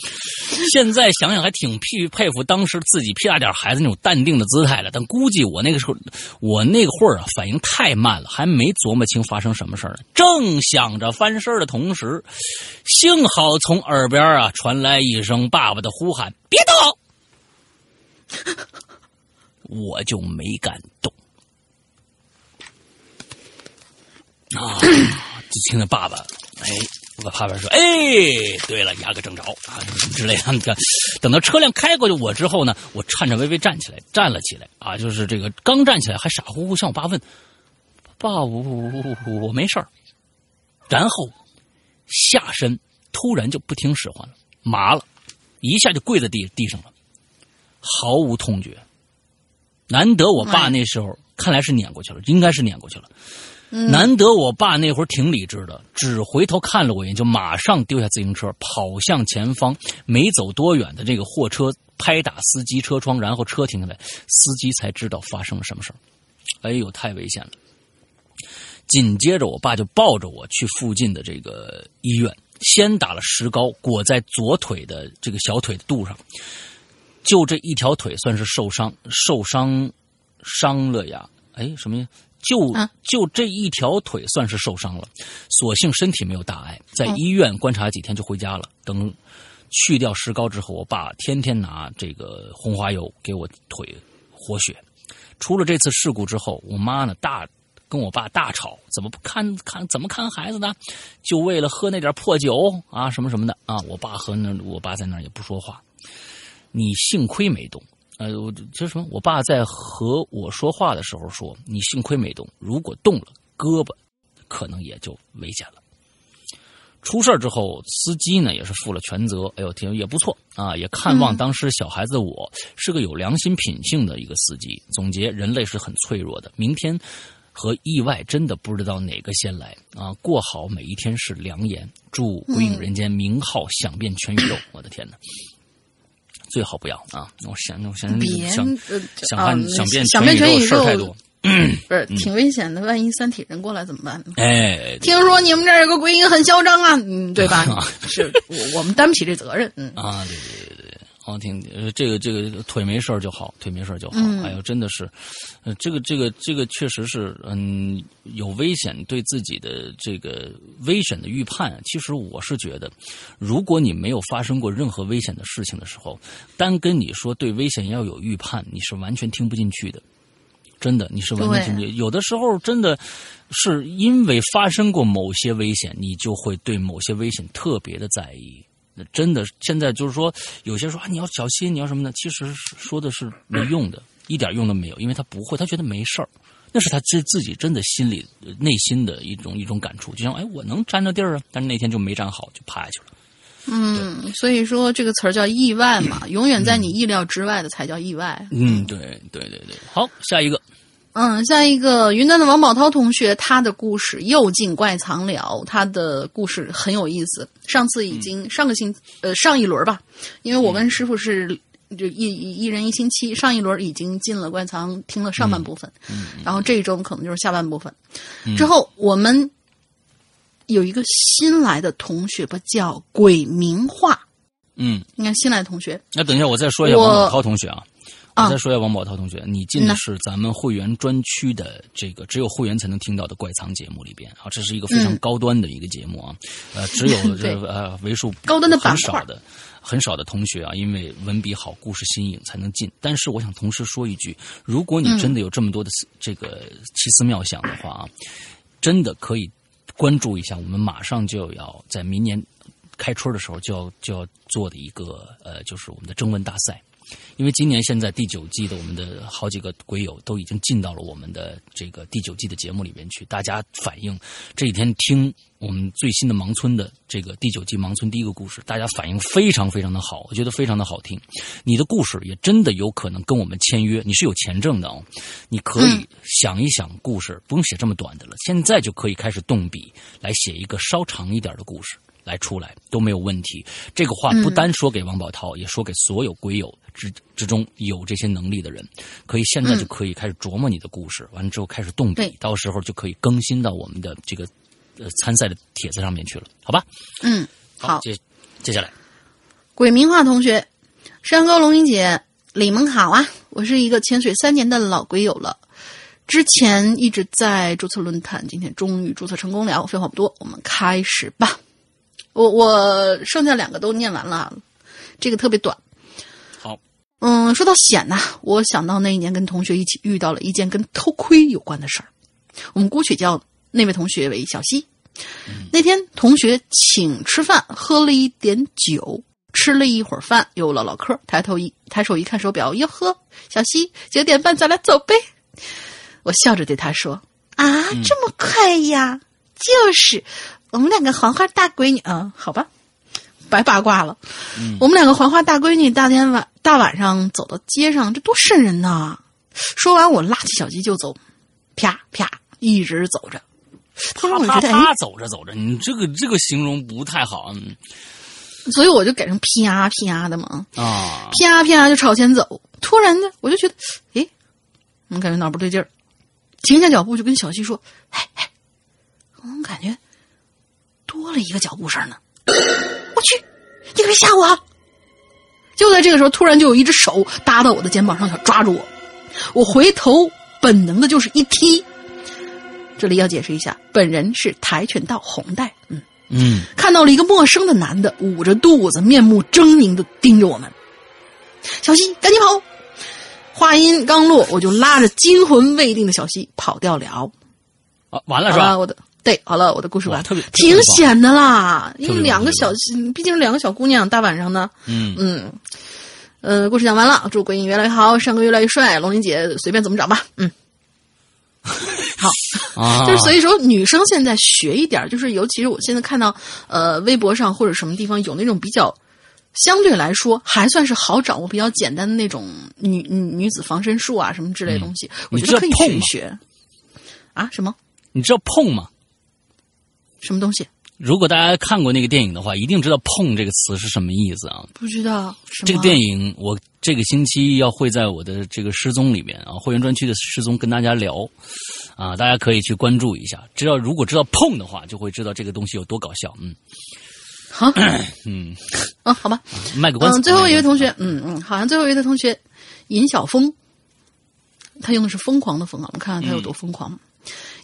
Speaker 1: 现在想想还挺佩佩服当时自己屁大点孩子那种淡定的姿态了。但估计我那个时候，我那会儿啊反应太慢了，还没琢磨清发生什么事儿。正想着翻身的同时，幸好从耳边啊传来一声爸爸的呼喊：“别动！” 我就没敢动啊，就听着爸爸哎。我旁边说：“哎，对了，压个正着啊，什么之类的。等到车辆开过去我之后呢，我颤颤巍巍站起来，站了起来啊，就是这个刚站起来还傻乎乎向我爸问：‘爸，我我我我没事儿。’然后下身突然就不听使唤了，麻了，一下就跪在地地上了，毫无痛觉。难得我爸那时候看来是撵过去了，应该是撵过去了。”难得我爸那会儿挺理智的，只回头看了我一眼，就马上丢下自行车，跑向前方。没走多远的这个货车拍打司机车窗，然后车停下来，司机才知道发生了什么事儿。哎呦，太危险了！紧接着，我爸就抱着我去附近的这个医院，先打了石膏，裹在左腿的这个小腿的肚上，就这一条腿算是受伤，受伤伤了呀。哎，什么呀呀？就就这一条腿算是受伤了，所幸身体没有大碍，在医院观察几天就回家了。等去掉石膏之后，我爸天天拿这个红花油给我腿活血。出了这次事故之后，我妈呢大跟我爸大吵，怎么不看看怎么看孩子呢？就为了喝那点破酒啊什么什么的啊！我爸和那我爸在那儿也不说话。你幸亏没动。呃，我这什么？我爸在和我说话的时候说：“你幸亏没动，如果动了，胳膊可能也就危险了。”出事之后，司机呢也是负了全责。哎呦，挺，也不错啊，也看望当时小孩子的我，是个有良心品性的一个司机。总结：人类是很脆弱的，明天和意外真的不知道哪个先来啊！过好每一天是良言。祝《鬼影人间》名号响遍全宇宙！我的天哪！最好不要啊！我想，我想想想看，想变
Speaker 2: 想变全宇
Speaker 1: 宙事太多，
Speaker 2: 不是挺危险的。万一三体人过来怎么办呢？
Speaker 1: 哎，
Speaker 2: 听说你们这儿有个鬼影很嚣张啊，嗯，对吧？是我我们担不起这责任，嗯
Speaker 1: 啊，对对对对，哦，挺呃，这个这个腿没事就好，腿没事就好。
Speaker 2: 嗯、
Speaker 1: 哎呦，真的是，呃，这个这个这个确实是，嗯，有危险，对自己的这个危险的预判。其实我是觉得，如果你没有发生过任何危险的事情的时候，单跟你说对危险要有预判，你是完全听不进去的。真的，你是完全
Speaker 2: 听不进去
Speaker 1: 有的时候真的是因为发生过某些危险，你就会对某些危险特别的在意。那真的，现在就是说，有些说啊，你要小心，你要什么呢？其实是说的是没用的，一点用都没有，因为他不会，他觉得没事儿，那是他自自己真的心里呃内心的一种一种感触，就像哎，我能沾着地儿啊，但是那天就没沾好，就趴下去了。
Speaker 2: 嗯，所以说这个词儿叫意外嘛，永远在你意料之外的才叫意外。
Speaker 1: 嗯，对对对对。好，下一个，
Speaker 2: 嗯，下一个云南的王宝涛同学，他的故事又进怪藏了，他的故事很有意思。上次已经、上个星呃上一轮吧，因为我跟师傅是就一一一人一星期，上一轮已经进了怪藏，听了上半部分，然后这一周可能就是下半部分。之后我们有一个新来的同学吧，叫鬼名画，
Speaker 1: 嗯，
Speaker 2: 应该新来的同学，
Speaker 1: 那等一下我再说一下
Speaker 2: 我
Speaker 1: 王宝涛同学啊。
Speaker 2: 啊
Speaker 1: 我再说一下王宝涛同学，你进的是咱们会员专区的这个只有会员才能听到的怪藏节目里边。啊，这是一个非常
Speaker 2: 嗯。
Speaker 1: 高端的一个节目啊，呃，只有 这个呃为数
Speaker 2: 高端的
Speaker 1: 很少的很少的同学啊，因为文笔好、故事新颖才能进。但是我想同时说一句，如果你真的有这么多的这个奇思妙想的话啊，真的可以关注一下，我们马上就要在明年开春的时候就要就要做的一个呃，就是我们的征文大赛。因为今年现在第九季的我们的好几个鬼友都已经进到了我们的这个第九季的节目里面去，大家反映这几天听我们最新的盲村的这个第九季盲村第一个故事，大家反应非常非常的好，我觉得非常的好听。你的故事也真的有可能跟我们签约，你是有钱挣的哦，你可以想一想故事，不用写这么短的了，现在就可以开始动笔来写一个稍长一点的故事。来出来都没有问题。这个话不单说给王宝涛，也说给所有鬼友之之中有这些能力的人，可以现在就可以开始琢磨你的故事，完了之后开始动笔，到时候就可以更新到我们的这个呃参赛的帖子上面去了，好吧？
Speaker 2: 嗯，好，
Speaker 1: 接接下来，
Speaker 2: 鬼名画同学，山高、龙吟姐，你们好啊！我是一个潜水三年的老鬼友了，之前一直在注册论坛，今天终于注册成功了。废话不多，我们开始吧。我我剩下两个都念完了，这个特别短。
Speaker 1: 好，
Speaker 2: 嗯，说到险呐、我想到那一年跟同学一起遇到了一件跟偷窥有关的事儿，我们姑且叫那位同学为小西。那天同学请吃饭，喝了一点酒，吃了一会儿饭，又唠唠嗑。抬头一抬手一看手表，哟呵，小西九点半，咱俩走呗。我笑着对他说：“啊，这么快呀？就是，我们两个黄花大闺女，嗯，好吧，白八卦了。我们两个黄花大闺女，大天晚大晚上走到街上，这多瘆人呐！”说完，我拉起小鸡就走，啪啪一直走着。
Speaker 1: 啪啪走着走着，你这个这个形容不太好嗯
Speaker 2: 所以我就改成啪啪的嘛，
Speaker 1: 啊。
Speaker 2: 啪啪就朝前走。突然呢，我就觉得，诶，我感觉哪儿不对劲儿，停下脚步就跟小西说：“哎哎，我怎么感觉多了一个脚步声呢？我去，你别吓我啊！”就在这个时候，突然就有一只手搭到我的肩膀上，想抓住我。我回头本能的就是一踢。这里要解释一下，本人是跆拳道红带，嗯。
Speaker 1: 嗯，
Speaker 2: 看到了一个陌生的男的，捂着肚子，面目狰狞的盯着我们。小西，赶紧跑！话音刚落，我就拉着惊魂未定的小西跑掉了。
Speaker 1: 啊，完了是吧？
Speaker 2: 我的对，好了，我的故事完，
Speaker 1: 特别
Speaker 2: 挺险的啦，因为两个小，毕竟是两个小姑娘，大晚上的，
Speaker 1: 嗯。
Speaker 2: 嗯，呃，故事讲完了，祝鬼影越来越好，上哥越来越帅，龙鳞姐随便怎么长吧，嗯。好，
Speaker 1: 啊，
Speaker 2: 就是所以说，女生现在学一点，就是尤其是我现在看到，呃，微博上或者什么地方有那种比较相对来说还算是好掌握、比较简单的那种女女女子防身术啊什么之类的东西，我
Speaker 1: 你
Speaker 2: 觉得可以学一学。啊？什么？
Speaker 1: 你知道碰吗？
Speaker 2: 什么东西？
Speaker 1: 如果大家看过那个电影的话，一定知道“碰”这个词是什么意思啊？
Speaker 2: 不知道
Speaker 1: 这个电影我这个星期要会在我的这个失踪里面啊，会员专区的失踪跟大家聊啊，大家可以去关注一下。知道如果知道碰的话，就会知道这个东西有多搞笑。嗯
Speaker 2: 好
Speaker 1: 嗯，
Speaker 2: 啊？好吧，
Speaker 1: 卖个关子。
Speaker 2: 嗯，最后一位同
Speaker 1: 学，
Speaker 2: 学，嗯嗯，好像最后一位同学尹晓峰，他用的是疯狂的疯啊，我们看看他有多疯狂。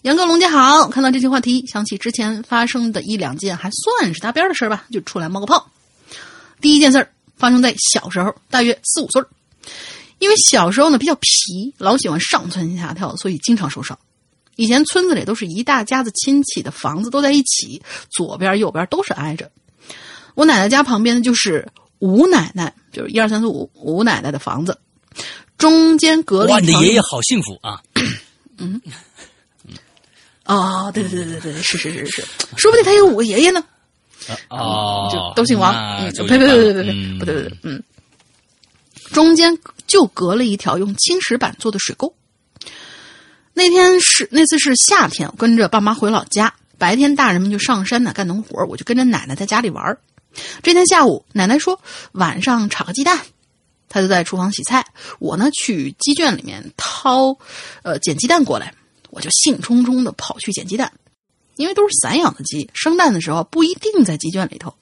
Speaker 2: 杨哥龙姐好，看到这期话题，想起之前发生的一两件还算是搭边的事儿吧，就出来冒个泡。第一件事儿发生在小时候，大约四五岁儿因为小时候呢比较皮，老喜欢上蹿下跳，所以经常受伤。以前村子里都是一大家子亲戚的房子都在一起，左边右边都是挨着。我奶奶家旁边呢就是吴奶奶，就是一二三四五吴奶奶的房子，中间隔了
Speaker 1: 哇，
Speaker 2: 一条
Speaker 1: 你的爷爷好幸福啊！
Speaker 2: 哦，对对对对对对，是是是是，说不定他有五个爷爷呢。
Speaker 1: 哦，
Speaker 2: 就都姓王。嗯，呸呸呸呸呸
Speaker 1: 嗯。
Speaker 2: 不对不对，嗯，中间就隔了一条用青石板做的水沟。那天是那次是夏天，我跟着爸妈回老家，白天大人们就上山呢干农活，我就跟着奶奶在家里玩儿。这天下午，奶奶说晚上炒个鸡蛋，她就在厨房洗菜，我呢去鸡圈里面掏，呃捡鸡蛋过来，我就兴冲冲的跑去捡鸡蛋。因为都是散养的鸡，生蛋的时候不一定在鸡圈里头。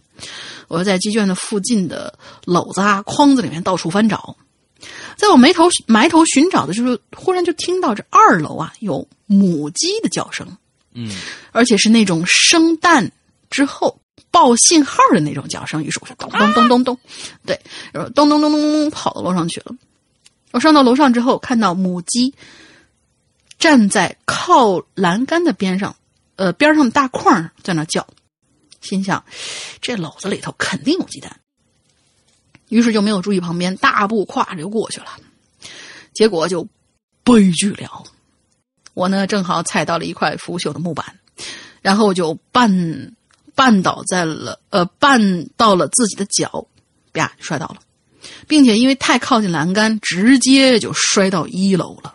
Speaker 2: 我就在鸡圈的附近的篓子啊、筐子里面到处翻找。在我埋头埋头寻找的时候，忽然就听到这二楼啊有母鸡的叫声，
Speaker 1: 嗯，
Speaker 2: 而且是那种生蛋之后报信号的那种叫声。于是我就咚咚咚咚咚，对，然后咚咚咚咚咚咚跑到楼上去了。我上到楼上之后，看到母鸡站在靠栏杆的边上，呃，边上的大框在那叫，心想这篓子里头肯定有鸡蛋，于是就没有注意旁边，大步跨着就过去了，结果就悲剧了。我呢正好踩到了一块腐朽的木板，然后就绊绊倒在了呃绊到了自己的脚，啪摔倒了，并且因为太靠近栏杆，直接就摔到一楼了。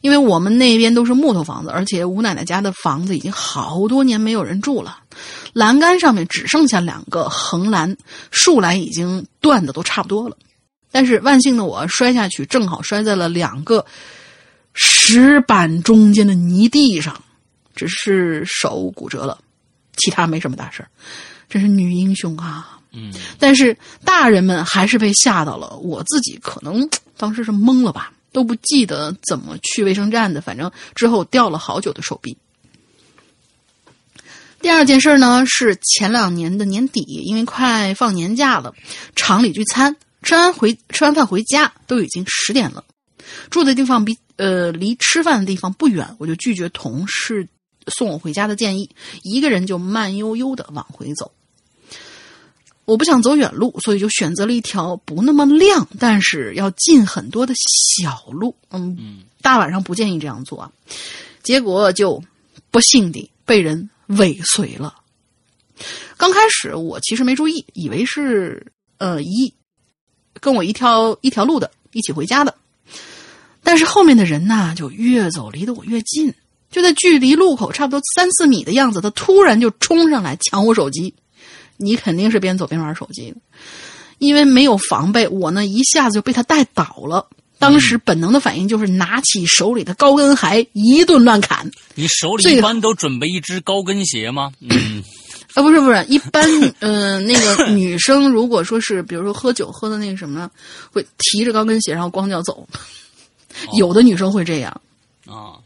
Speaker 2: 因为我们那边都是木头房子，而且吴奶奶家的房子已经好多年没有人住了，栏杆上面只剩下两个横栏，竖栏已经断的都差不多了。但是万幸的我摔下去，正好摔在了两个石板中间的泥地上，只是手骨折了，其他没什么大事儿。真是女英雄啊！
Speaker 1: 嗯，
Speaker 2: 但是大人们还是被吓到了，我自己可能当时是懵了吧，都不记得怎么去卫生站的，反正之后掉了好久的手臂。第二件事呢是前两年的年底，因为快放年假了，厂里聚餐，吃完回吃完饭回家都已经十点了，住的地方比呃离吃饭的地方不远，我就拒绝同事送我回家的建议，一个人就慢悠悠的往回走。我不想走远路，所以就选择了一条不那么亮，但是要近很多的小路。嗯，大晚上不建议这样做啊。结果就不幸地被人尾随了。刚开始我其实没注意，以为是呃一跟我一条一条路的，一起回家的。但是后面的人呢，就越走离得我越近，就在距离路口差不多三四米的样子，他突然就冲上来抢我手机。你肯定是边走边玩手机的，因为没有防备，我呢一下子就被他带倒了。当时本能的反应就是拿起手里的高跟鞋一顿乱砍。
Speaker 1: 你手里一般都准备一只高跟鞋吗？嗯，
Speaker 2: 啊，不是不是，一般嗯、呃那个女生如果说是比如说喝酒喝的那个什么，会提着高跟鞋然后光脚走，有的女生会这样。
Speaker 1: 啊，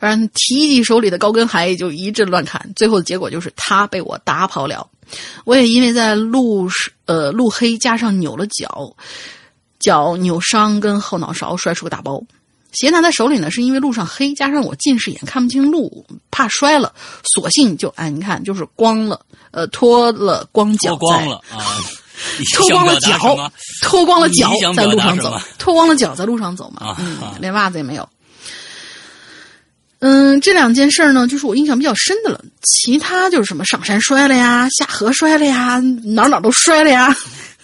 Speaker 2: 反正提起手里的高跟鞋就一阵乱砍，最后的结果就是他被我打跑了。我也因为在路是呃路黑加上扭了脚，脚扭伤跟后脑勺摔出个大包。鞋拿在手里呢，是因为路上黑，加上我近视眼看不清路，怕摔了，索性就哎，你看就是光了，呃，脱了光脚
Speaker 1: 脱光
Speaker 2: 在
Speaker 1: 了啊！
Speaker 2: 脱光了脚 脱 光了脚在路上走脱光了脚在路上走嘛，
Speaker 1: 啊
Speaker 2: 嗯
Speaker 1: 啊，
Speaker 2: 连袜子也没有。嗯，这两件事儿呢，就是我印象比较深的了。其他就是什么上山摔了呀，下河摔了呀，哪哪都摔了呀。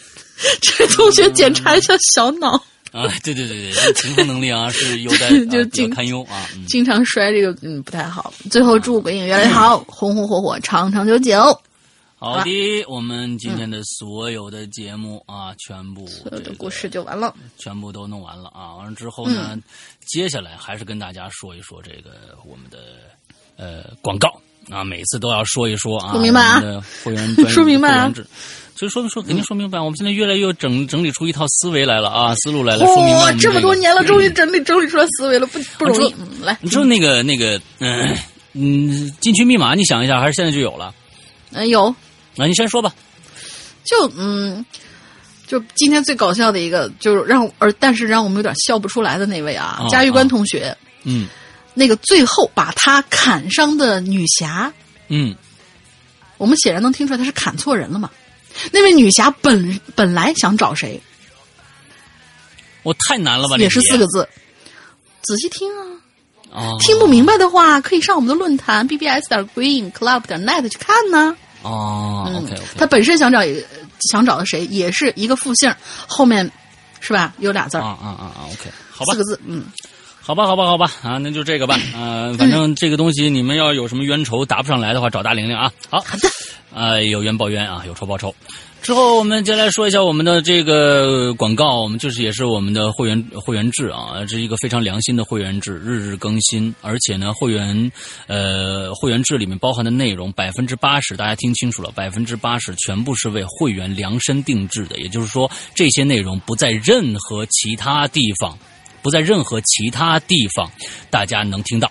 Speaker 2: 这位同学检查一下小脑，
Speaker 1: 啊，对对对对，这平衡能力啊是有待
Speaker 2: 就
Speaker 1: 啊比较
Speaker 2: 经
Speaker 1: 堪忧啊。嗯，
Speaker 2: 经常摔这个，嗯，不太好。最后祝鬼影越来越好，红红火火，长长久久。
Speaker 1: 好的，我们今天的所有的节目啊，全部
Speaker 2: 所有的故事就完了。
Speaker 1: 全部都弄完了啊！完了之后呢，接下来还是跟大家说一说这个我们的呃广告。啊，每次都要说一说啊，
Speaker 2: 说明白啊。
Speaker 1: 会员专
Speaker 2: 说明白啊。
Speaker 1: 所以说说肯定说明白，我们现在越来越整整理出一套思维来了啊，思路来了，说明白我
Speaker 2: 嚯、
Speaker 1: 们个
Speaker 2: 这么多年了，终于整理整理出来思维了，不不容易。来，
Speaker 1: 你说那个那个嗯嗯禁区密码，你想一下，还是现在就有了？
Speaker 2: 嗯，有
Speaker 1: 啊，你先说吧。
Speaker 2: 就嗯，就今天最搞笑的一个，就是让而但是让我们有点笑不出来的那位啊，
Speaker 1: 哦
Speaker 2: 嘉峪关同学，
Speaker 1: 嗯
Speaker 2: 那个最后把他砍伤的女侠，
Speaker 1: 嗯
Speaker 2: 我们显然能听出来他是砍错人了嘛。那位女侠本本来想找谁，
Speaker 1: 我太难了吧？
Speaker 2: 也是四个
Speaker 1: 字
Speaker 2: 字，仔细听啊。
Speaker 1: 哦，
Speaker 2: 听不明白的话，可以上我们的论坛 bbs 点 green club 点 net 去看呢。
Speaker 1: 哦
Speaker 2: 嗯
Speaker 1: ，OK
Speaker 2: 他本身想找想找的谁，也是一个复姓，后面是吧？有俩字儿，
Speaker 1: 啊啊啊啊，OK，好吧
Speaker 2: 四，个字，嗯，
Speaker 1: 好吧，好吧，好吧，啊，那就这个吧，呃，反正这个东西你们要有什么冤仇答不上来的话，找大玲玲啊。好，
Speaker 2: 好的，
Speaker 1: 呃，有冤报冤啊，有仇报仇。之后我们接下来说一下我们的这个广告，我们就是也是我们的会员会员制啊，这是一个非常良心的会员制，日日更新，而且呢，会员呃会员制里面包含的内容百分之八十，大家听清楚了，百分之八十全部是为会员量身定制的，也就是说这些内容不在任何其他地方，不在任何其他地方大家能听到，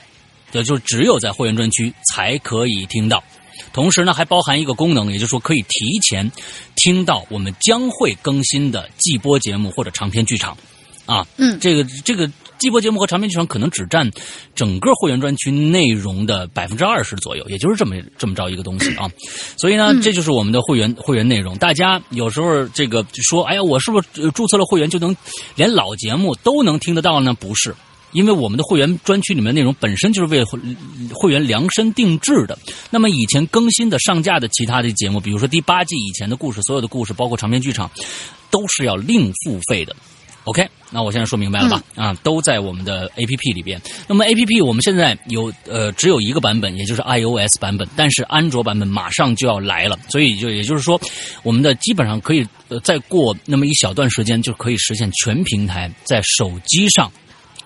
Speaker 1: 也就只有在会员专区才可以听到。同时呢，还包含一个功能，也就是说可以提前听到我们将会更新的季播节目或者长篇剧场，啊，
Speaker 2: 嗯
Speaker 1: 这个这个季播节目和长篇剧场可能只占整个会员专区内容的百分之二十左右，也就是这么这么着一个东西啊。所以呢，这就是我们的会员会员内容。大家有时候这个说，哎呀，我是不是呃注册了会员就能连老节目都能听得到呢？不是。因为我们的会员专区里面内容本身就是为会会员量身定制的。那么以前更新的上架的其他的节目，比如说第八季以前的故事，所有的故事包括长篇剧场，都是要另付费的。OK，那我现在说明白了吧？啊，都在我们的 APP 里边。那么 APP 我们现在有呃只有一个版本，也就是 iOS 版本，但是安卓版本马上就要来了，所以就也就是说，我们的基本上可以呃再过那么一小段时间就可以实现全平台在手机上。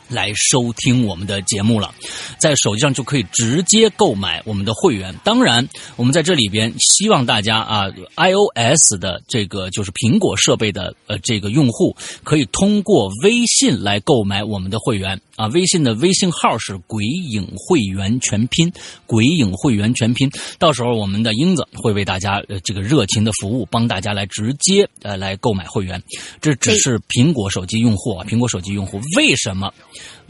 Speaker 1: 来收听我们的节目了，在手机上就可以直接购买我们的会员。当然，我们在这里边希望大家啊，iOS 的这个就是苹果设备的呃这个用户，可以通过微信来购买我们的会员啊。微信的微信号是“鬼影会员全拼”，“鬼影会员全拼”。到时候我们的英子会为大家呃这个热情的服务，帮大家来直接呃来购买会员。这只是苹果手机用户啊，苹果手机用户为什么？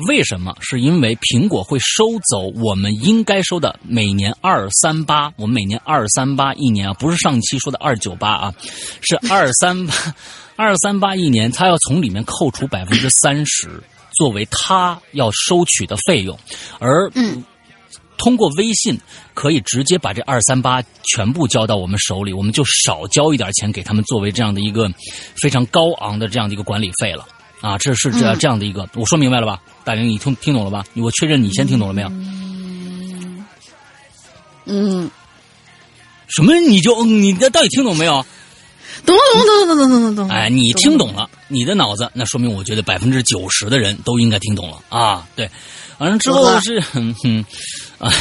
Speaker 1: 为什么？是因为苹果会收走我们应该收的每年二三八，我们每年二三八一年啊，不是上期说的二九八啊，是二三八，二三八一年，它要从里面扣除百分之三十作为它要收取的费用，而
Speaker 2: 嗯。
Speaker 1: 通过微信可以直接把这二三八全部交到我们手里，我们就少交一点钱给他们作为这样的一个非常高昂的这样的一个管理费了啊！这是这样这样的一个，我说明白了吧？大玲，你听听懂了吧？我确认你先听懂了没有？
Speaker 2: 嗯，嗯
Speaker 1: 什么？你就嗯你的到底听懂没有？
Speaker 2: 懂了，懂了，懂了，懂了，懂了，懂了。
Speaker 1: 哎，你听懂了，你的脑子，那说明我觉得百分之九十的人都应该听懂了啊！对，完了之后是，嗯哼，啊，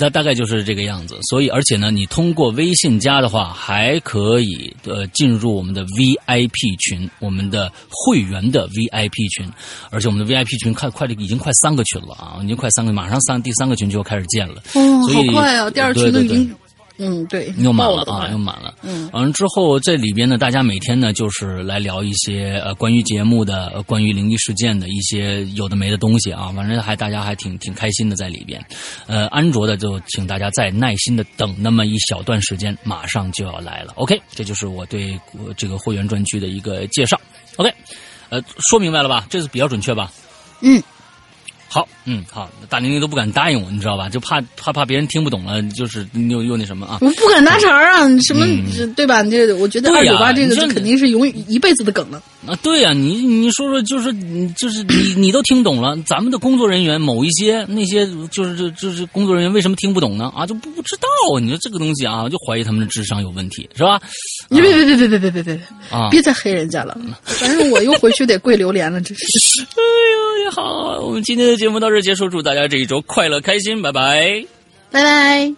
Speaker 1: 大大概就是这个样子。所以，而且呢，你通过微信加的话，还可以呃进入我们的 VIP 群，我们的会员的 VIP 群，而且我们的 VIP 群快快已经快三个群了啊，已经快三个，马上三第三个群就要开始建了。
Speaker 2: 哦，好快啊！第二群都已经，嗯，对，
Speaker 1: 又满了啊，又满了。
Speaker 2: 嗯，
Speaker 1: 完了之后，这里边呢，大家每天呢，就是来聊一些呃关于节目的、呃关于灵异事件的一些有的没的东西啊，反正还大家还挺挺开心的在里边。呃，安卓的就请大家再耐心的等那么一小段时间，马上就要来了。OK，这就是我对这个会员专区的一个介绍。OK，呃，说明白了吧？这次比较准确吧？
Speaker 2: 嗯，
Speaker 1: 好，嗯，好，大玲玲都不敢答应我，你知道吧？就怕怕怕别人听不懂了，就是又又那什么啊。
Speaker 2: 我不敢搭茬儿啊，什么
Speaker 1: 嗯
Speaker 2: 对吧？这我觉得二九八这个肯定是永远一辈子的梗了。
Speaker 1: 啊，对呀、你你说说，就是你就是你你都听懂了，咱们的工作人员某一些那些就是就就是工作人员为什么听不懂呢？啊，就不不知道，你说这个东西啊，就怀疑他们的智商有问题，是吧？
Speaker 2: 你别别别别别别别别
Speaker 1: 啊，
Speaker 2: 别再黑人家了，反正我又回去得跪榴莲了，真是。
Speaker 1: 哎呦，你好，我们今天的节目到这结束，祝大家这一周快乐、开心。拜拜，
Speaker 2: 拜拜。